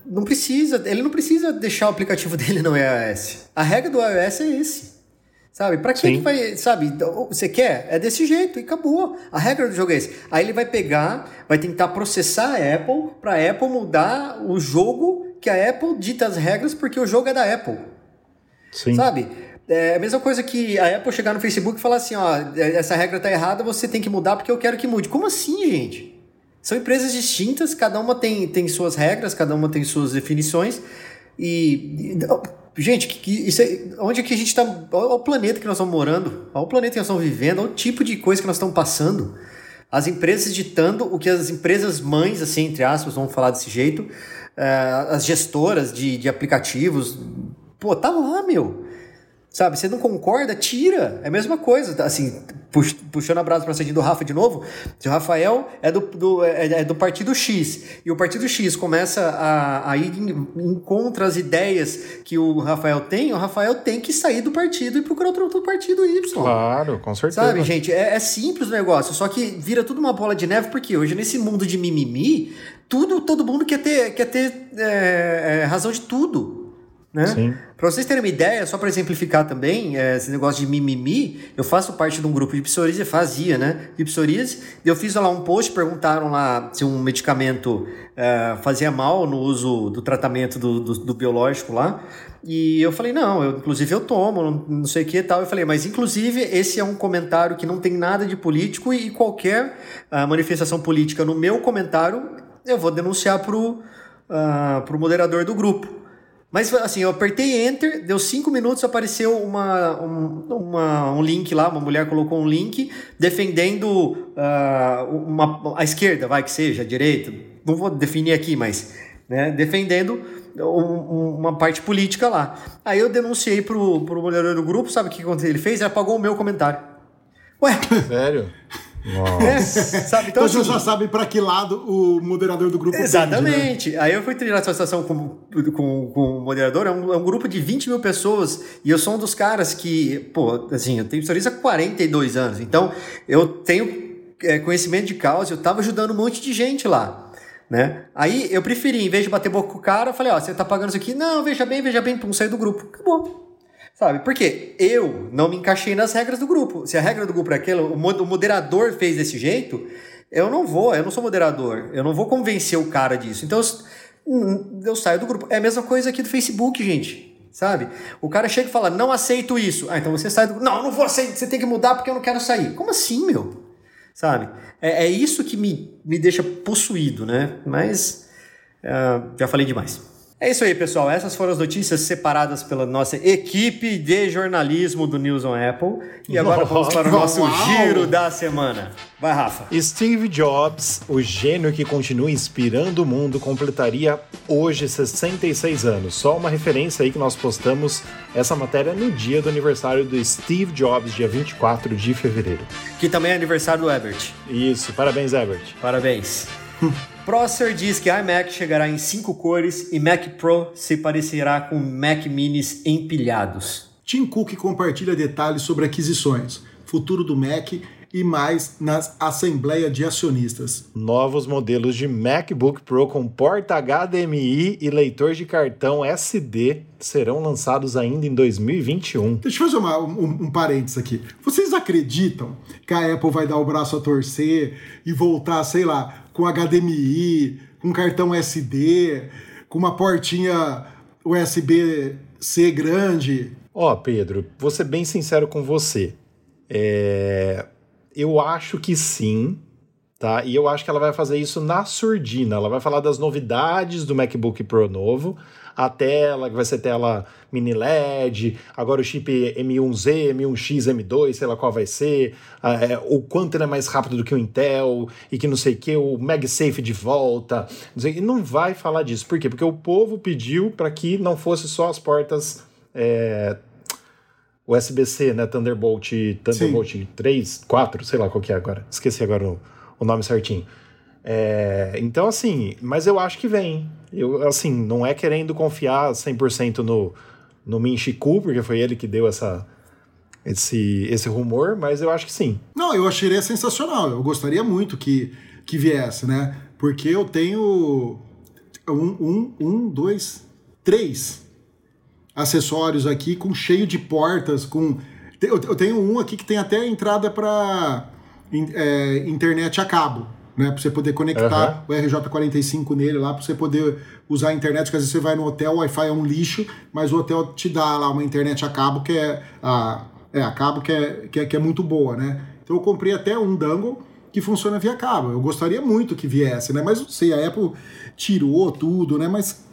Não precisa, ele não precisa deixar o aplicativo dele no iOS. A regra do iOS é esse. Sabe? Pra que que vai, sabe? Você quer? É desse jeito e acabou. A regra do jogo é esse. Aí ele vai pegar, vai tentar processar a Apple pra Apple mudar o jogo que a Apple dita as regras porque o jogo é da Apple. Sim. Sabe? É a mesma coisa que a Apple chegar no Facebook e falar assim, ó, essa regra tá errada, você tem que mudar porque eu quero que mude. Como assim, gente? São empresas distintas, cada uma tem, tem suas regras, cada uma tem suas definições. E. e gente, que, isso é, onde é que a gente está. Olha o planeta que nós estamos morando, olha o planeta que nós estamos vivendo, olha o tipo de coisa que nós estamos passando. As empresas ditando o que as empresas mães, assim, entre aspas, vamos falar desse jeito, uh, as gestoras de, de aplicativos. Pô, tá lá, meu. Sabe, você não concorda? Tira. É a mesma coisa. Assim, puxando a brasa para cima do Rafa de novo. Se o Rafael é do, do, é, é, do partido X e o partido X começa a, a ir em, em contra as ideias que o Rafael tem, o Rafael tem que sair do partido e procurar outro, outro partido Y. Claro, com certeza. Sabe, gente? É, é simples o negócio. Só que vira tudo uma bola de neve, porque hoje, nesse mundo de mimimi, tudo, todo mundo quer ter, quer ter é, é razão de tudo. Né? Para vocês terem uma ideia, só para exemplificar também, é, esse negócio de mimimi, eu faço parte de um grupo de psoríase, fazia, né? De psoríase, eu fiz lá um post, perguntaram lá se um medicamento é, fazia mal no uso do tratamento do, do, do, biológico lá, e eu falei, não, eu, inclusive eu tomo, não, não sei o que e tal, eu falei, mas inclusive esse é um comentário que não tem nada de político e, e qualquer uh, manifestação política no meu comentário, eu vou denunciar pro, uh, pro moderador do grupo. Mas assim, eu apertei Enter, deu cinco minutos, apareceu uma, um, uma, um link lá, uma mulher colocou um link defendendo uh, uma, a esquerda, vai que seja, a direita, não vou definir aqui, mas né, defendendo um, uma parte política lá. Aí eu denunciei pro, pro moderador do grupo, sabe o que ele fez? Ele apagou o meu comentário. Ué? Sério? É, sabe? Então, então assim, você já sabe para que lado o moderador do grupo Exatamente. Tende, né? Aí eu fui tirar satisfação com, com, com o moderador, é um, é um, grupo de 20 mil pessoas e eu sou um dos caras que, pô, assim, eu tenho história há 42 anos, então eu tenho é, conhecimento de causa, eu tava ajudando um monte de gente lá. Né? Aí eu preferi, em vez de bater boca com o cara, eu falei, ó, você tá pagando isso aqui? Não, veja bem, veja bem, pum, sair do grupo. Acabou. Sabe? Porque eu não me encaixei nas regras do grupo. Se a regra do grupo é aquela, o moderador fez desse jeito, eu não vou, eu não sou moderador. Eu não vou convencer o cara disso. Então eu, eu saio do grupo. É a mesma coisa aqui do Facebook, gente. Sabe? O cara chega e fala, não aceito isso. Ah, então você sai do grupo. Não, não vou aceitar, você tem que mudar porque eu não quero sair. Como assim, meu? Sabe? É, é isso que me, me deixa possuído, né? Mas uh, já falei demais. É isso aí, pessoal. Essas foram as notícias separadas pela nossa equipe de jornalismo do News on Apple. E agora vamos para o nosso Uau. giro da semana. Vai, Rafa. Steve Jobs, o gênio que continua inspirando o mundo, completaria hoje 66 anos. Só uma referência aí que nós postamos essa matéria no dia do aniversário do Steve Jobs, dia 24 de fevereiro. Que também é aniversário do Ebert. Isso. Parabéns, Ebert. Parabéns. Prosser diz que iMac chegará em cinco cores e Mac Pro se parecerá com Mac Minis empilhados. Tim Cook compartilha detalhes sobre aquisições, futuro do Mac e mais na Assembleia de Acionistas. Novos modelos de MacBook Pro com porta HDMI e leitor de cartão SD serão lançados ainda em 2021. Deixa eu fazer uma, um, um parênteses aqui. Vocês acreditam que a Apple vai dar o braço a torcer e voltar, sei lá, com HDMI, com cartão SD, com uma portinha USB-C grande. Ó, oh, Pedro, vou ser bem sincero com você. É... Eu acho que sim, tá? E eu acho que ela vai fazer isso na surdina. Ela vai falar das novidades do MacBook Pro novo, a tela, que vai ser tela mini LED, agora o chip M1Z, M1X, M2, sei lá qual vai ser, é, o quanto ele é mais rápido do que o Intel, e que não sei o que, o MagSafe de volta. Não, sei, não vai falar disso. Por quê? Porque o povo pediu para que não fosse só as portas. É, USB-C, né? Thunderbolt, Thunderbolt Sim. 3, 4, sei lá qual que é agora. Esqueci agora o, o nome certinho. É, então, assim, mas eu acho que vem. Eu, assim, não é querendo confiar 100% no, no Min Chiku, porque foi ele que deu essa, esse, esse rumor, mas eu acho que sim. Não, eu acharia sensacional. Eu gostaria muito que, que viesse, né? Porque eu tenho um, um, um dois, três acessórios aqui com cheio de portas, com eu tenho um aqui que tem até entrada para é, internet a cabo né? Para você poder conectar uhum. o RJ45 nele lá, para você poder usar a internet, porque às vezes você vai no hotel, o Wi-Fi é um lixo, mas o hotel te dá lá uma internet a cabo que é a, é, a cabo que é, que é, que é muito boa, né? Então eu comprei até um dangle que funciona via cabo. Eu gostaria muito que viesse, né? Mas não sei, a Apple tirou tudo, né? Mas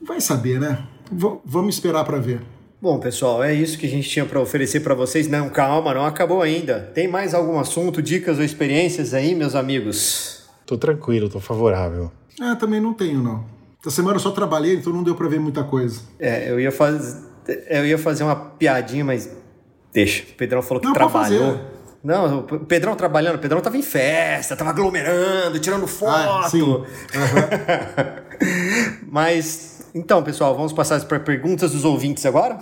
vai saber, né? V vamos esperar para ver. Bom, pessoal, é isso que a gente tinha para oferecer para vocês. Não, calma, não acabou ainda. Tem mais algum assunto, dicas ou experiências aí, meus amigos? Tô tranquilo, tô favorável. Ah, também não tenho, não. Essa semana eu só trabalhei, então não deu para ver muita coisa. É, eu ia, faz... eu ia fazer uma piadinha, mas deixa. O Pedrão falou que Não, trabalhou. Não, o Pedrão trabalhando, o Pedrão tava em festa, tava aglomerando, tirando foto. Ah, sim. Aham. Mas, então, pessoal, vamos passar para perguntas dos ouvintes agora?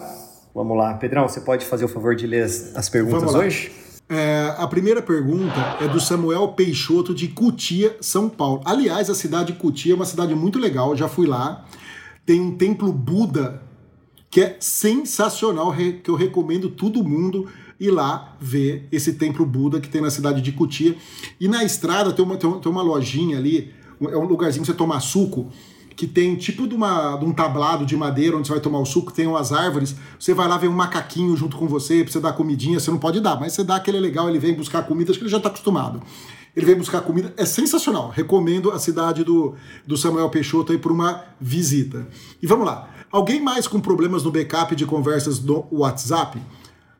Vamos lá. Pedrão, você pode fazer o favor de ler as, as perguntas hoje? É, a primeira pergunta é do Samuel Peixoto de Cutia, São Paulo. Aliás, a cidade de Cutia é uma cidade muito legal, eu já fui lá. Tem um templo Buda que é sensacional, que eu recomendo todo mundo ir lá ver esse templo Buda que tem na cidade de Cutia. E na estrada tem uma, tem uma, lojinha ali, é um lugarzinho pra você tomar suco, que tem tipo de, uma, de um tablado de madeira onde você vai tomar o suco, tem umas árvores, você vai lá ver um macaquinho junto com você, você dar comidinha, você não pode dar, mas você dá aquele legal, ele vem buscar comida, acho que ele já tá acostumado. Ele vem buscar comida, é sensacional. Recomendo a cidade do, do Samuel Peixoto aí por uma visita. E vamos lá. Alguém mais com problemas no backup de conversas do WhatsApp?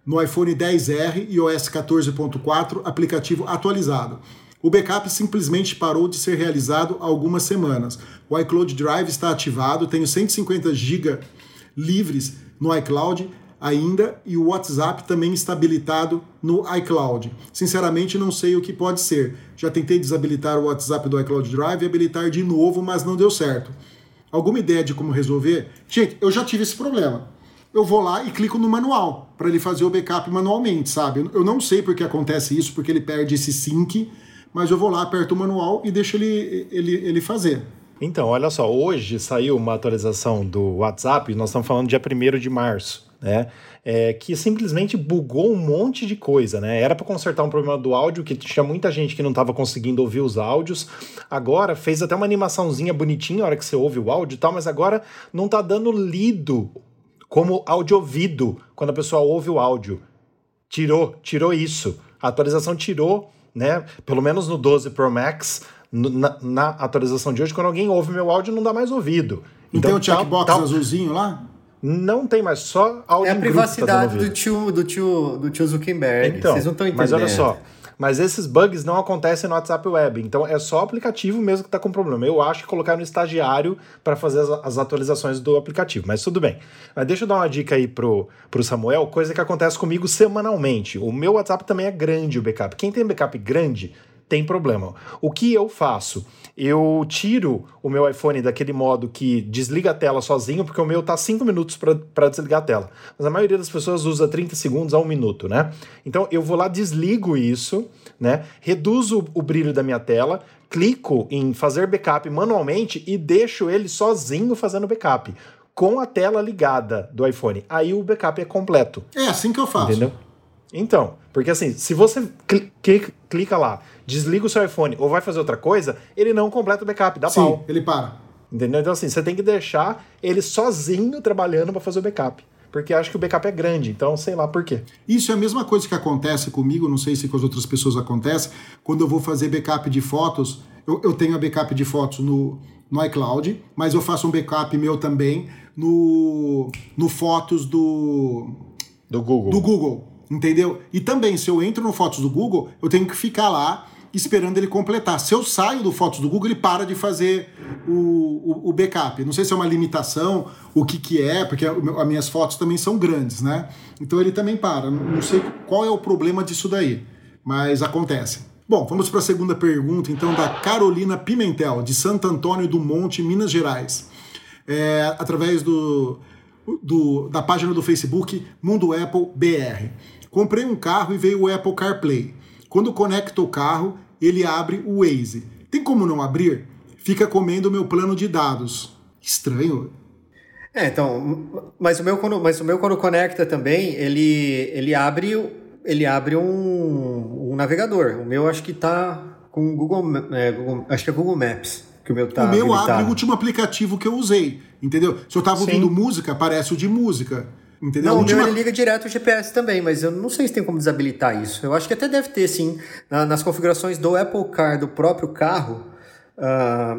No iPhone 10R e OS 14.4, aplicativo atualizado. O backup simplesmente parou de ser realizado há algumas semanas. O iCloud Drive está ativado, tenho 150 GB livres no iCloud ainda e o WhatsApp também está habilitado no iCloud. Sinceramente, não sei o que pode ser. Já tentei desabilitar o WhatsApp do iCloud Drive e habilitar de novo, mas não deu certo. Alguma ideia de como resolver? Gente, eu já tive esse problema. Eu vou lá e clico no manual para ele fazer o backup manualmente, sabe? Eu não sei porque acontece isso, porque ele perde esse sync, mas eu vou lá, aperto o manual e deixo ele, ele, ele fazer. Então, olha só, hoje saiu uma atualização do WhatsApp, nós estamos falando dia 1 de março, né? É, que simplesmente bugou um monte de coisa, né? Era para consertar um problema do áudio, que tinha muita gente que não estava conseguindo ouvir os áudios. Agora fez até uma animaçãozinha bonitinha na hora que você ouve o áudio e tal, mas agora não tá dando lido como áudio ouvido quando a pessoa ouve o áudio. Tirou, tirou isso. A atualização tirou, né? Pelo menos no 12 Pro Max, na, na atualização de hoje, quando alguém ouve meu áudio, não dá mais ouvido. Não tem o checkbox tal- azulzinho lá? Não tem mais, só áudio É a tá privacidade do tio, do tio, do tio Zuckerberg. Então, Vocês não estão entendendo. mas olha só, mas esses bugs não acontecem no WhatsApp Web, então é só o aplicativo mesmo que está com problema. Eu acho que colocar no estagiário para fazer as, as atualizações do aplicativo, mas tudo bem. Mas deixa eu dar uma dica aí pro, pro Samuel, coisa que acontece comigo semanalmente. O meu WhatsApp também é grande o backup. Quem tem backup grande tem problema. O que eu faço? Eu tiro o meu iPhone daquele modo que desliga a tela sozinho, porque o meu tá 5 minutos para desligar a tela. Mas a maioria das pessoas usa 30 segundos a 1 minuto, né? Então eu vou lá, desligo isso, né? Reduzo o brilho da minha tela, clico em fazer backup manualmente e deixo ele sozinho fazendo backup. Com a tela ligada do iPhone. Aí o backup é completo. É assim que eu faço. Entendeu? Então, porque assim, se você cli- cli- clica lá, desliga o seu iPhone ou vai fazer outra coisa, ele não completa o backup, dá Sim, pau. ele para. Entendeu? Então, assim, você tem que deixar ele sozinho trabalhando para fazer o backup. Porque acho que o backup é grande, então sei lá por quê. Isso é a mesma coisa que acontece comigo, não sei se com as outras pessoas acontece, quando eu vou fazer backup de fotos, eu, eu tenho a backup de fotos no, no iCloud, mas eu faço um backup meu também no, no Fotos do, Do Google. do Google, entendeu? E também, se eu entro no Fotos do Google, eu tenho que ficar lá esperando ele completar. Se eu saio do Fotos do Google, ele para de fazer o, o, o backup. Não sei se é uma limitação, o que que é, porque as minhas fotos também são grandes, né? Então ele também para. Não sei qual é o problema disso daí, mas acontece. Bom, vamos para a segunda pergunta, então, da Carolina Pimentel, de Santo Antônio do Monte, Minas Gerais. É, através do, do- da página do Facebook Mundo Apple BR. Comprei um carro e veio o Apple CarPlay. Quando conecto o carro, ele abre o Waze. Tem como não abrir? Fica comendo o meu plano de dados. Estranho. É, então, mas o meu quando, mas o meu quando conecta também, ele ele abre ele abre um, um navegador. O meu acho que tá com o Google, é, Google- acho que é Google Maps que o meu tá o meu habilitado. abre o último aplicativo que eu usei, entendeu? Se eu tava Sim. ouvindo música, aparece o de música. Entendeu? Não, A o meu última- ele liga direto o GPS também, mas eu não sei se tem como desabilitar isso. Eu acho que até deve ter, sim. Na- nas configurações do Apple Car do próprio carro, ah,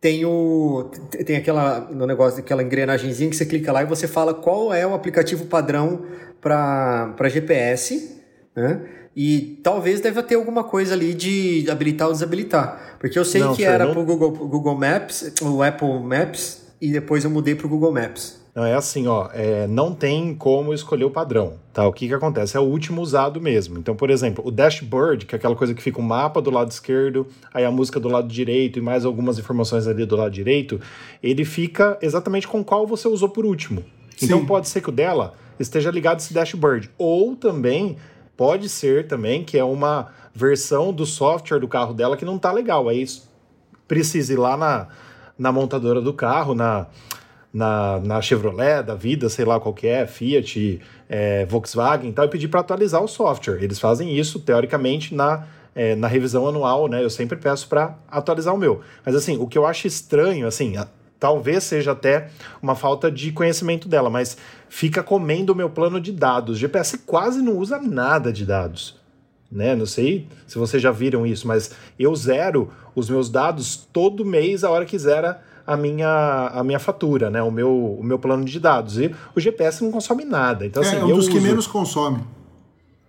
tem o tem aquela no negócio daquela engrenagemzinha que você clica lá e você fala qual é o aplicativo padrão para GPS, né? E talvez deva ter alguma coisa ali de habilitar ou desabilitar. Porque eu sei Não, que era não- pro Google, Google Maps, o Apple Maps, e depois eu mudei pro Google Maps. Não, é assim, ó, é, não tem como escolher o padrão, tá? O que que acontece? É o último usado mesmo. Então, por exemplo, o dashboard, que é aquela coisa que fica o mapa do lado esquerdo, aí a música do lado direito e mais algumas informações ali do lado direito, ele fica exatamente com qual você usou por último. Então Sim. pode ser que o dela esteja ligado a esse dashboard. Ou também, pode ser também que é uma versão do software do carro dela que não tá legal. Aí precisa ir lá na, na montadora do carro, na, na, na Chevrolet da vida, sei lá qual que é, Fiat, é, Volkswagen e tal, e pedir para atualizar o software. Eles fazem isso, teoricamente, na, é, na revisão anual, né? Eu sempre peço para atualizar o meu. Mas assim, o que eu acho estranho, assim, a- talvez seja até uma falta de conhecimento dela, mas fica comendo o meu plano de dados. GPS quase não usa nada de dados né? Não sei se vocês já viram isso, mas eu zero os meus dados todo mês a hora que zera a minha, a minha fatura, né? O meu, o meu plano de dados. E o GPS não consome nada. Então, assim, é um eu dos que uso- menos consome.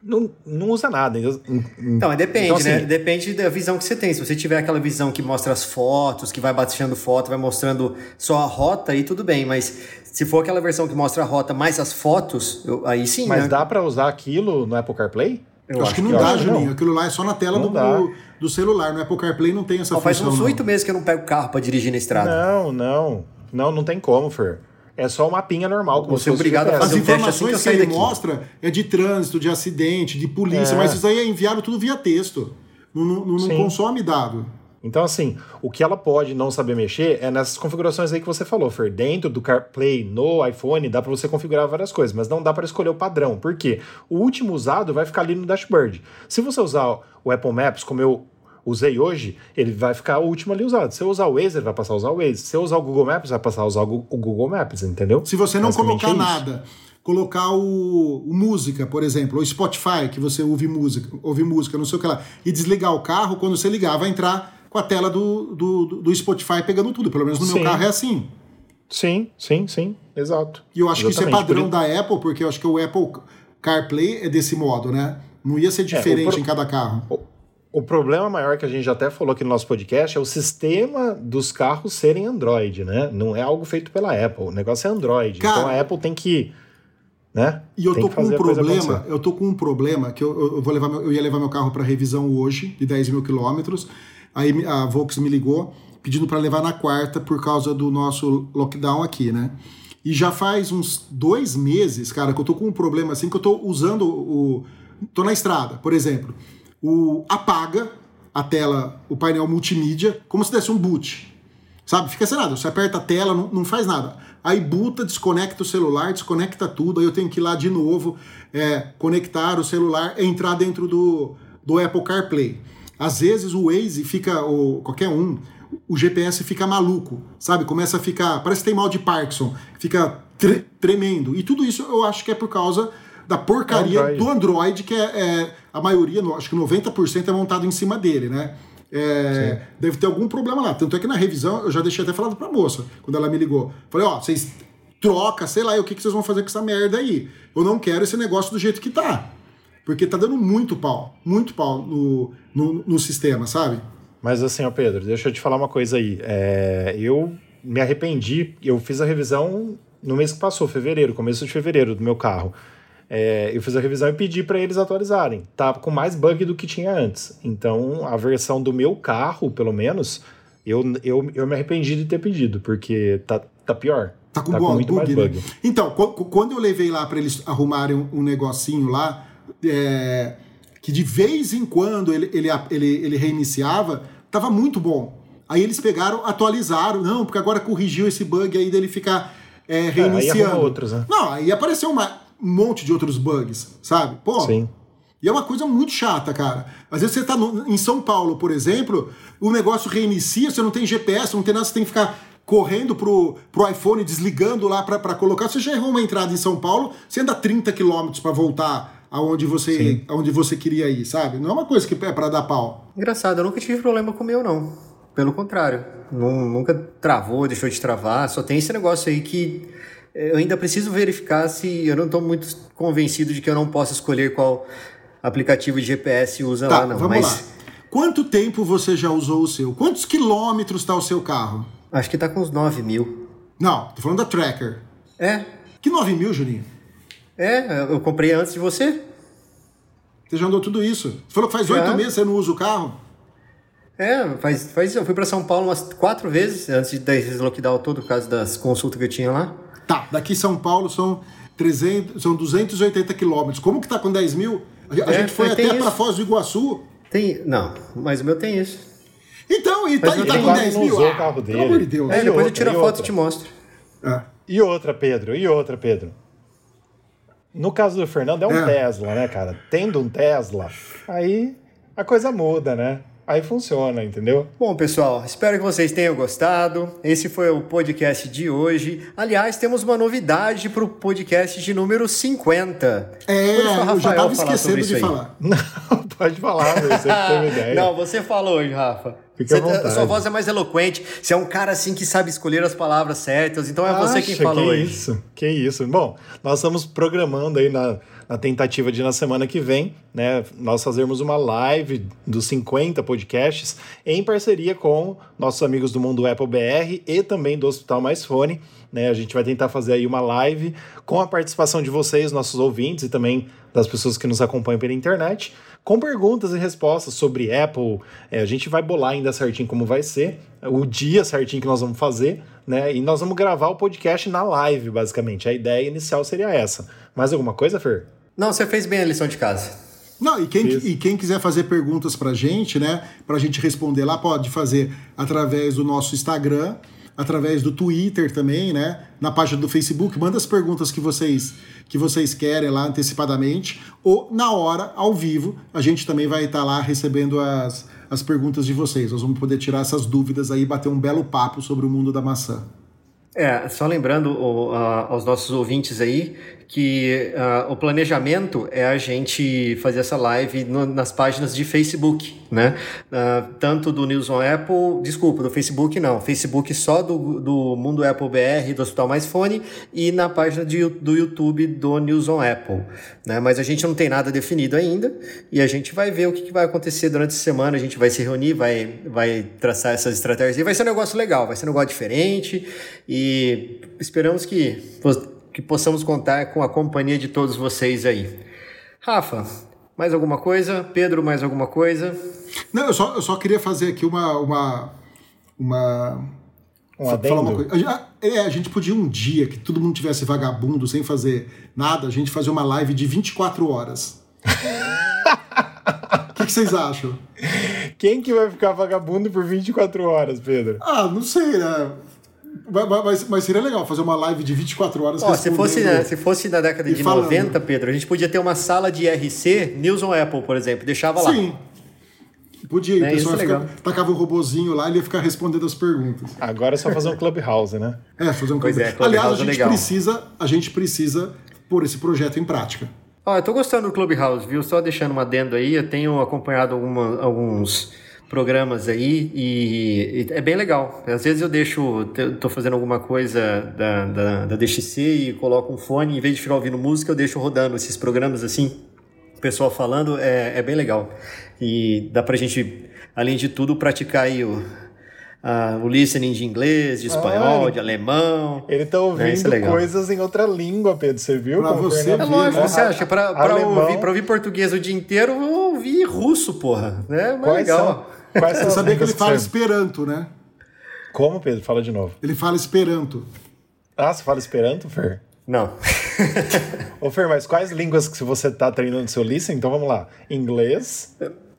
não, não usa nada. Então, mas depende, Então, assim- né? Depende da visão que você tem. Se você tiver aquela visão que mostra as fotos, que vai baixando foto, vai mostrando só a rota, aí tudo bem. Mas se for aquela versão que mostra a rota mais as fotos, eu- aí sim, Mas né? dá para usar aquilo no Apple CarPlay? Eu acho, que não dá, acho Juninho. não. Aquilo lá é só na tela do, do, do celular. No Apple CarPlay não tem essa Ó, faz função. uns não. oito meses que eu não pego carro pra dirigir na estrada. Não, não. Não, não tem como, Fer. É só um mapinha normal. ser fosse obrigado a GPS. As fazer um teste assim que informações eu que, ele daqui. mostra é de trânsito, de acidente, de polícia, É. mas isso aí é enviado tudo via texto. Não, não- não consome dado. Então, assim, o que ela pode não saber mexer é nessas configurações aí que você falou, Fer. Dentro do CarPlay, no iPhone, dá para você configurar várias coisas, mas não dá para escolher o padrão. Por quê? O último usado vai ficar ali no dashboard. Se você usar o Apple Maps, como eu usei hoje, ele vai ficar o último ali usado. Se eu usar o Waze, ele vai passar a usar o Waze. Se eu usar o Google Maps, vai passar a usar o Google Maps, entendeu? Se você não colocar é nada, colocar o, o música, por exemplo, ou Spotify, que você ouve música, ouve música, não sei o que lá, e desligar o carro, quando você ligar, vai entrar com a tela do, do, do Spotify pegando tudo. Pelo menos no meu Sim. carro é assim. Sim, sim, sim. Exato. E eu acho que isso é Exatamente. padrão da Apple, porque eu acho que o Apple CarPlay é desse modo, né? Não ia ser diferente pro- em cada carro. O problema maior que a gente já até falou aqui no nosso podcast é o sistema dos carros serem Android, né? Não é algo feito pela Apple. O negócio é Android. Cara- então a Apple tem que. Né? E eu Tem tô com um problema, eu tô com um problema que eu, eu, eu vou levar meu- eu ia levar meu carro para revisão hoje, de 10 mil quilômetros. Aí a Volks me ligou pedindo para levar na quarta por causa do nosso lockdown aqui, né? E já faz uns dois meses, cara, que eu tô com um problema assim que eu tô usando o. tô na estrada, por exemplo. O apaga a tela, o painel multimídia, como se desse um boot. Sabe? Fica sem nada. Você aperta a tela, não, não faz nada. Aí buta, desconecta o celular, desconecta tudo. Aí eu tenho que ir lá de novo, é, conectar o celular, entrar dentro do, do Apple CarPlay. Às vezes o Waze fica, ou qualquer um, o GPS fica maluco, sabe? Começa a ficar, parece que tem mal de Parkinson, fica tre- tremendo. E tudo isso eu acho que é por causa da porcaria Android. do Android, que é, é a maioria, acho que 90% é montado em cima dele, né? É, deve ter algum problema lá. Tanto é que na revisão eu já deixei até falado pra moça, quando ela me ligou. Falei, ó, vocês troca, sei lá, o que, que vocês vão fazer com essa merda aí? Eu não quero esse negócio do jeito que tá. Porque tá dando muito pau, muito pau no, no, no sistema, sabe? Mas assim, ó, Pedro, deixa eu te falar uma coisa aí. É, eu me arrependi, eu fiz a revisão no mês que passou, fevereiro, começo de fevereiro, do meu carro. É, eu fiz a revisão e pedi para eles atualizarem. Tá com mais bug do que tinha antes. Então, a versão do meu carro, pelo menos, eu, eu, eu me arrependi de ter pedido, porque tá, tá pior. Tá com, tá bom, muito mais bug, né? bug. Então, qu- qu- quando eu levei lá para eles arrumarem um, um negocinho lá, é, que de vez em quando ele, ele, ele, ele reiniciava, tava muito bom. Aí eles pegaram, atualizaram, não, porque agora corrigiu esse bug aí dele ficar é, aí reiniciando. arruma outros, né? Não, aí apareceu uma- um monte de outros bugs, sabe? Pô, Sim. e é uma coisa muito chata, cara. Às vezes você tá no- em São Paulo, por exemplo, o negócio reinicia, você não tem GPS, não tem nada, você tem que ficar correndo pro, pro iPhone, desligando lá pra colocar. Você já errou uma entrada em São Paulo, você anda 30 quilômetros pra voltar aonde você, aonde você queria ir, sabe? Não é uma coisa que é pra dar pau. Engraçado, eu nunca tive problema com o meu, não. Pelo contrário. Nun- nunca travou, deixou de travar. Só tem esse negócio aí que eu ainda preciso verificar se eu não tô muito convencido de que eu não posso escolher qual aplicativo de GPS usa Tá, lá, não. vamos Mas lá. Quanto tempo você já usou o seu? Quantos quilômetros está o seu carro? acho que tá com uns 9 mil. Não, tô falando da Tracker. É, Que 9 mil, Juninho? É, eu comprei antes de você. Você já andou tudo isso. Você falou que faz oito meses que você não usa o carro? É, faz, faz, eu fui pra São Paulo umas quatro vezes antes desse lockdown todo, por causa das consultas que eu tinha lá. Tá, daqui São Paulo são, 300, são 280 quilômetros. Como que tá com 10 mil? A, É, gente foi tem até para. Foz do Iguaçu. Tem. Não, mas o meu tem isso. Então, e tá, e tá com quase 10 não mil? usou o Ah, carro Pelo dele. amor de Deus. É, depois eu outra, tiro a foto e te mostro. É. E outra, Pedro, e outra, Pedro. No caso do Fernando, é um É. Tesla, né, cara? Tendo um Tesla, aí a coisa muda, né? Aí funciona, entendeu? Bom, pessoal, espero que vocês tenham gostado. Esse foi o podcast de hoje. Aliás, temos uma novidade para o podcast de número 50. É, eu já Rafael tava falar esquecendo de falar. Não, pode falar, você que teve ideia. Não, você falou hoje, Rafa. Fique à Você- vontade. sua voz é mais eloquente. Você é um cara assim que sabe escolher as palavras certas. Então é você quem Acha, falou que hoje. isso, que isso. Bom, nós estamos programando aí na, na tentativa de na semana que vem, né, nós fazermos uma live dos 50 podcasts em parceria com nossos amigos do Mundo Apple BR e também do Hospital Mais Fone, né? A gente vai tentar fazer aí uma live com a participação de vocês, nossos ouvintes e também das pessoas que nos acompanham pela internet, com perguntas e respostas sobre Apple. É, a gente vai bolar ainda certinho como vai ser, o dia certinho que nós vamos fazer, né? E nós vamos gravar o podcast na live, basicamente. A ideia inicial seria essa. Mais alguma coisa, Fer? Não, você fez bem a lição de casa. Não, e quem, Isso. e quem quiser fazer perguntas pra gente, né? Pra gente responder lá, pode fazer através do nosso Instagram, através do Twitter também, né? Na página do Facebook. Manda as perguntas que vocês que vocês querem lá antecipadamente. Ou na hora, ao vivo, a gente também vai estar lá recebendo as, as perguntas de vocês. Nós vamos poder tirar essas dúvidas aí e bater um belo papo sobre o mundo da maçã. É, só lembrando o- a- aos nossos ouvintes aí que ah, o planejamento é a gente fazer essa live no- nas páginas de Facebook, né? Ah, tanto do News on Apple, desculpa, do Facebook não, Facebook só do, do Mundo Apple BR, do Hospital Mais Fone e na página de, do YouTube do News on Apple, né? Mas a gente não tem nada definido ainda e a gente vai ver o que, que vai acontecer durante a semana, a gente vai se reunir, vai, vai traçar essas estratégias e vai ser um negócio legal, vai ser um negócio diferente e esperamos que, que possamos contar com a companhia de todos vocês aí. Rafa, mais alguma coisa? Pedro, mais alguma coisa? Não, eu só, eu só queria fazer aqui uma. uma, uma Um fa- falar uma coisa. A gente- É, a gente podia um dia que todo mundo tivesse vagabundo, sem fazer nada, a gente fazer uma live de 24 horas. O que, que vocês acham? Quem que vai ficar vagabundo por 24 horas, Pedro? Ah, não sei, né? Mas, mas- seria legal fazer uma live de 24 horas Ó, se, fosse, respondendo- né, se fosse na década de falando. 90, Pedro, a gente podia ter uma sala de RC, News on Apple, por exemplo, deixava lá. Sim. Podia, o É, pessoal é ficar- legal. tacava o robozinho lá e ele ia ficar respondendo as perguntas. Agora é só fazer um Clubhouse, né? É, fazer um Pois é, clube. Aliás, a Clubhouse é gente legal. precisa, a gente precisa pôr esse projeto em prática. Ó, eu tô gostando do Clubhouse, viu? Só deixando uma adendo aí, eu tenho acompanhado alguma- alguns programas aí e, e é bem legal. Às vezes eu deixo, tô fazendo alguma coisa da, da, da DXC e coloco um fone, em vez de ficar ouvindo música, eu deixo rodando esses programas assim, o pessoal falando, é, é bem legal. E dá pra gente, além de tudo, praticar aí o, a- o listening de inglês, de espanhol, Ah, de alemão. Ele tá É, isso ouvindo é coisas em outra língua, Pedro. Você viu? Pra você É lógico, né? você acha? Pra, pra, Alemão. ouvir, pra ouvir português o dia inteiro, eu vou ouvir russo, porra. É mais Quais legal. são, quais Você sabia que ele fala você- Esperanto, né? Como, Pedro? Fala de novo. Ele fala Esperanto. Ah, você fala Esperanto, Fer? Não. Ô, Fer, mas quais línguas que você tá treinando no seu listening? Então vamos lá. Inglês,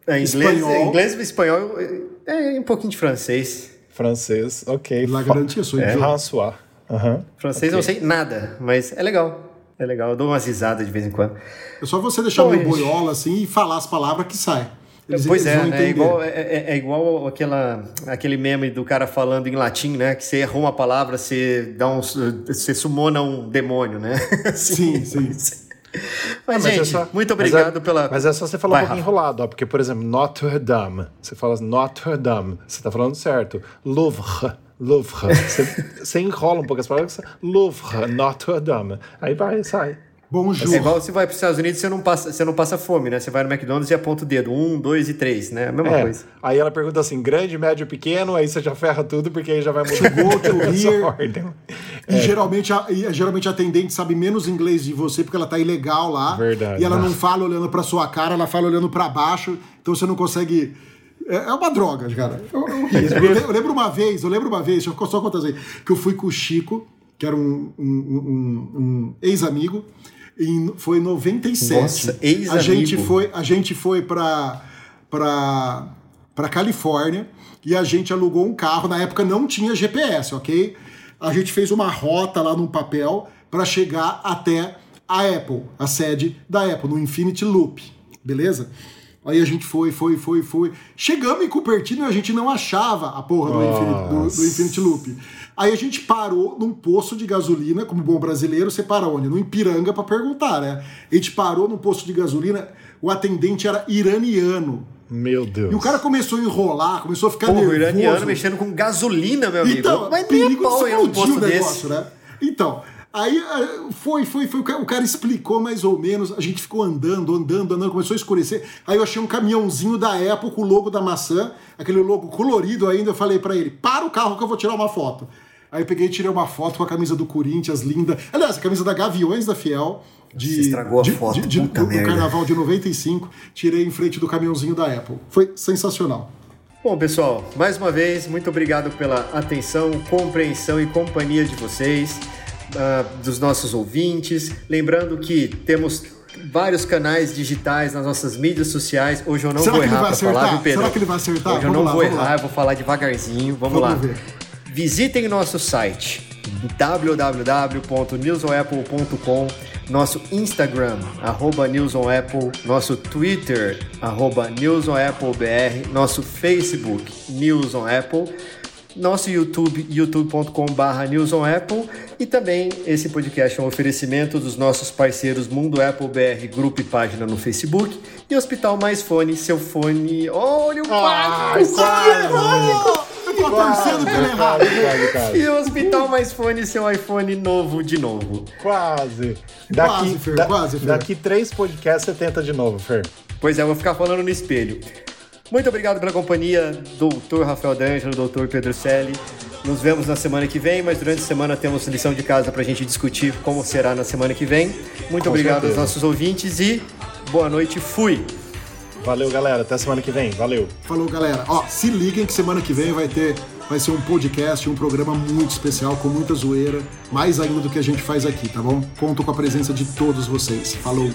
É, inglês, Espanhol. inglês e espanhol é um pouquinho de francês. francês, ok. La garantia, sou é. François. Aham. Francês eu não sei nada, mas é legal. É legal, eu dou umas risadas de vez em quando. É só você deixar Bom, gente. boiola assim e falar as palavras que sai. Eles, pois eles é, né? é igual, é, é- é igual aquela, aquele meme do cara falando em latim, né? Que você errou uma palavra, você dá um, você sumona um demônio, né? Sim, sim. Mas, Mas é gente, só- muito mas obrigado é- pela. Mas é só você falar Vai, um pouquinho Rafa. enrolado, ó, porque, por exemplo, Notre Dame, você fala Notre Dame, você tá falando certo. Louvre, Louvre. Você, você enrola um pouco as palavras, Louvre, Notre Dame. Aí vai, sai. Bonjour. É igual você vai para os Estados Unidos você não passa, você não passa fome, né? Você vai no McDonald's e aponta o dedo. Um, dois e três, né? A mesma É. coisa. Aí ela pergunta assim, grande, médio, pequeno, aí você já ferra tudo, porque aí já vai mudar essa here. ordem. E geralmente, a, e geralmente a atendente sabe menos inglês de você porque ela tá ilegal lá. Verdade. E ela não Ah. fala olhando pra sua cara, ela fala olhando pra baixo. Então você não consegue. É é uma droga, cara. Eu, eu- eu eu lembro uma vez, eu lembro uma vez, deixa eu só contar assim, que eu fui com o Chico, que era um, um- um- um ex-amigo, em- foi em 97. Nossa. A gente foi, a gente foi pra, pra Califórnia e a gente alugou um carro. Na época não tinha GPS, ok? A gente fez uma rota lá num papel para chegar até a Apple, a sede da Apple, no Infinity Loop, beleza? Aí a gente foi, foi, foi, foi. Chegamos em Cupertino e a gente não achava a porra do, Infinity, do- do Infinity Loop. Aí a gente parou num posto de gasolina, como bom brasileiro, você para onde? No Ipiranga pra perguntar, né? A gente parou num posto de gasolina, o atendente era iraniano. Meu Deus. E o cara começou a enrolar, começou a ficar Porra, o nervoso. iraniano mexendo com gasolina, meu amigo. Então, a perigo pau de um explodir posto o desse. negócio, né? Então, aí eh, foi, foi, foi. O cara- explicou mais ou menos. A gente ficou andando, andando, andando, começou a escurecer. Aí eu achei um caminhãozinho da Apple com o logo da maçã, aquele logo colorido ainda. Eu falei pra ele: para o carro que eu vou tirar uma foto. Aí eu peguei e tirei uma foto com a camisa do Corinthians, linda. Aliás, a camisa da Gaviões da Fiel. De, Você estragou a de- foto, de- de- puta do, do carnaval de 95. Tirei em frente do caminhãozinho da Apple. Foi sensacional. Bom, pessoal, mais uma vez, muito obrigado pela atenção, compreensão e companhia de vocês, ah, dos nossos ouvintes. Lembrando que temos vários canais digitais nas nossas mídias sociais. Hoje eu não Será vou errar vai pra falar, acertar? viu, Pedro? Será que ele vai acertar? Hoje eu Vamos não lá, vou errar, lá. eu vou falar devagarzinho. Vamos, Vamos lá. ver. Visitem nosso site www.newsonapple.com, nosso Instagram, arroba newsonapple, nosso Twitter, arroba newsonapplebr, nosso Facebook, newsonapple, nosso YouTube, youtube.com.br newsonapple e também esse podcast é um oferecimento dos nossos parceiros Mundo Apple BR, grupo e página no Facebook e Hospital Mais Fone, seu fone... Olha o quase! Eu tô torcendo pra ele errar. Quase, quase, quase. E o Hospital Mais Fone, seu iPhone novo de novo. Quase. Daqui, Quase, Fer, da- quase, Fer. Daqui três podcasts você tenta de novo, Fer. Pois é, eu vou ficar falando no espelho. Muito obrigado pela companhia, doutor Rafael D'Angelo, doutor Pedro Selle. Nos vemos na semana que vem, mas durante a semana temos lição de casa pra gente discutir como será na semana que vem. Muito Com obrigado certeza. aos nossos ouvintes e boa noite, fui! Valeu, galera. Até semana que vem. Valeu. Falou, galera. Ó, se liguem que semana que vem vai ter. Vai ser um podcast, um programa muito especial, com muita zoeira, mais ainda do que a gente faz aqui, tá bom? Conto com a presença de todos vocês. Falou!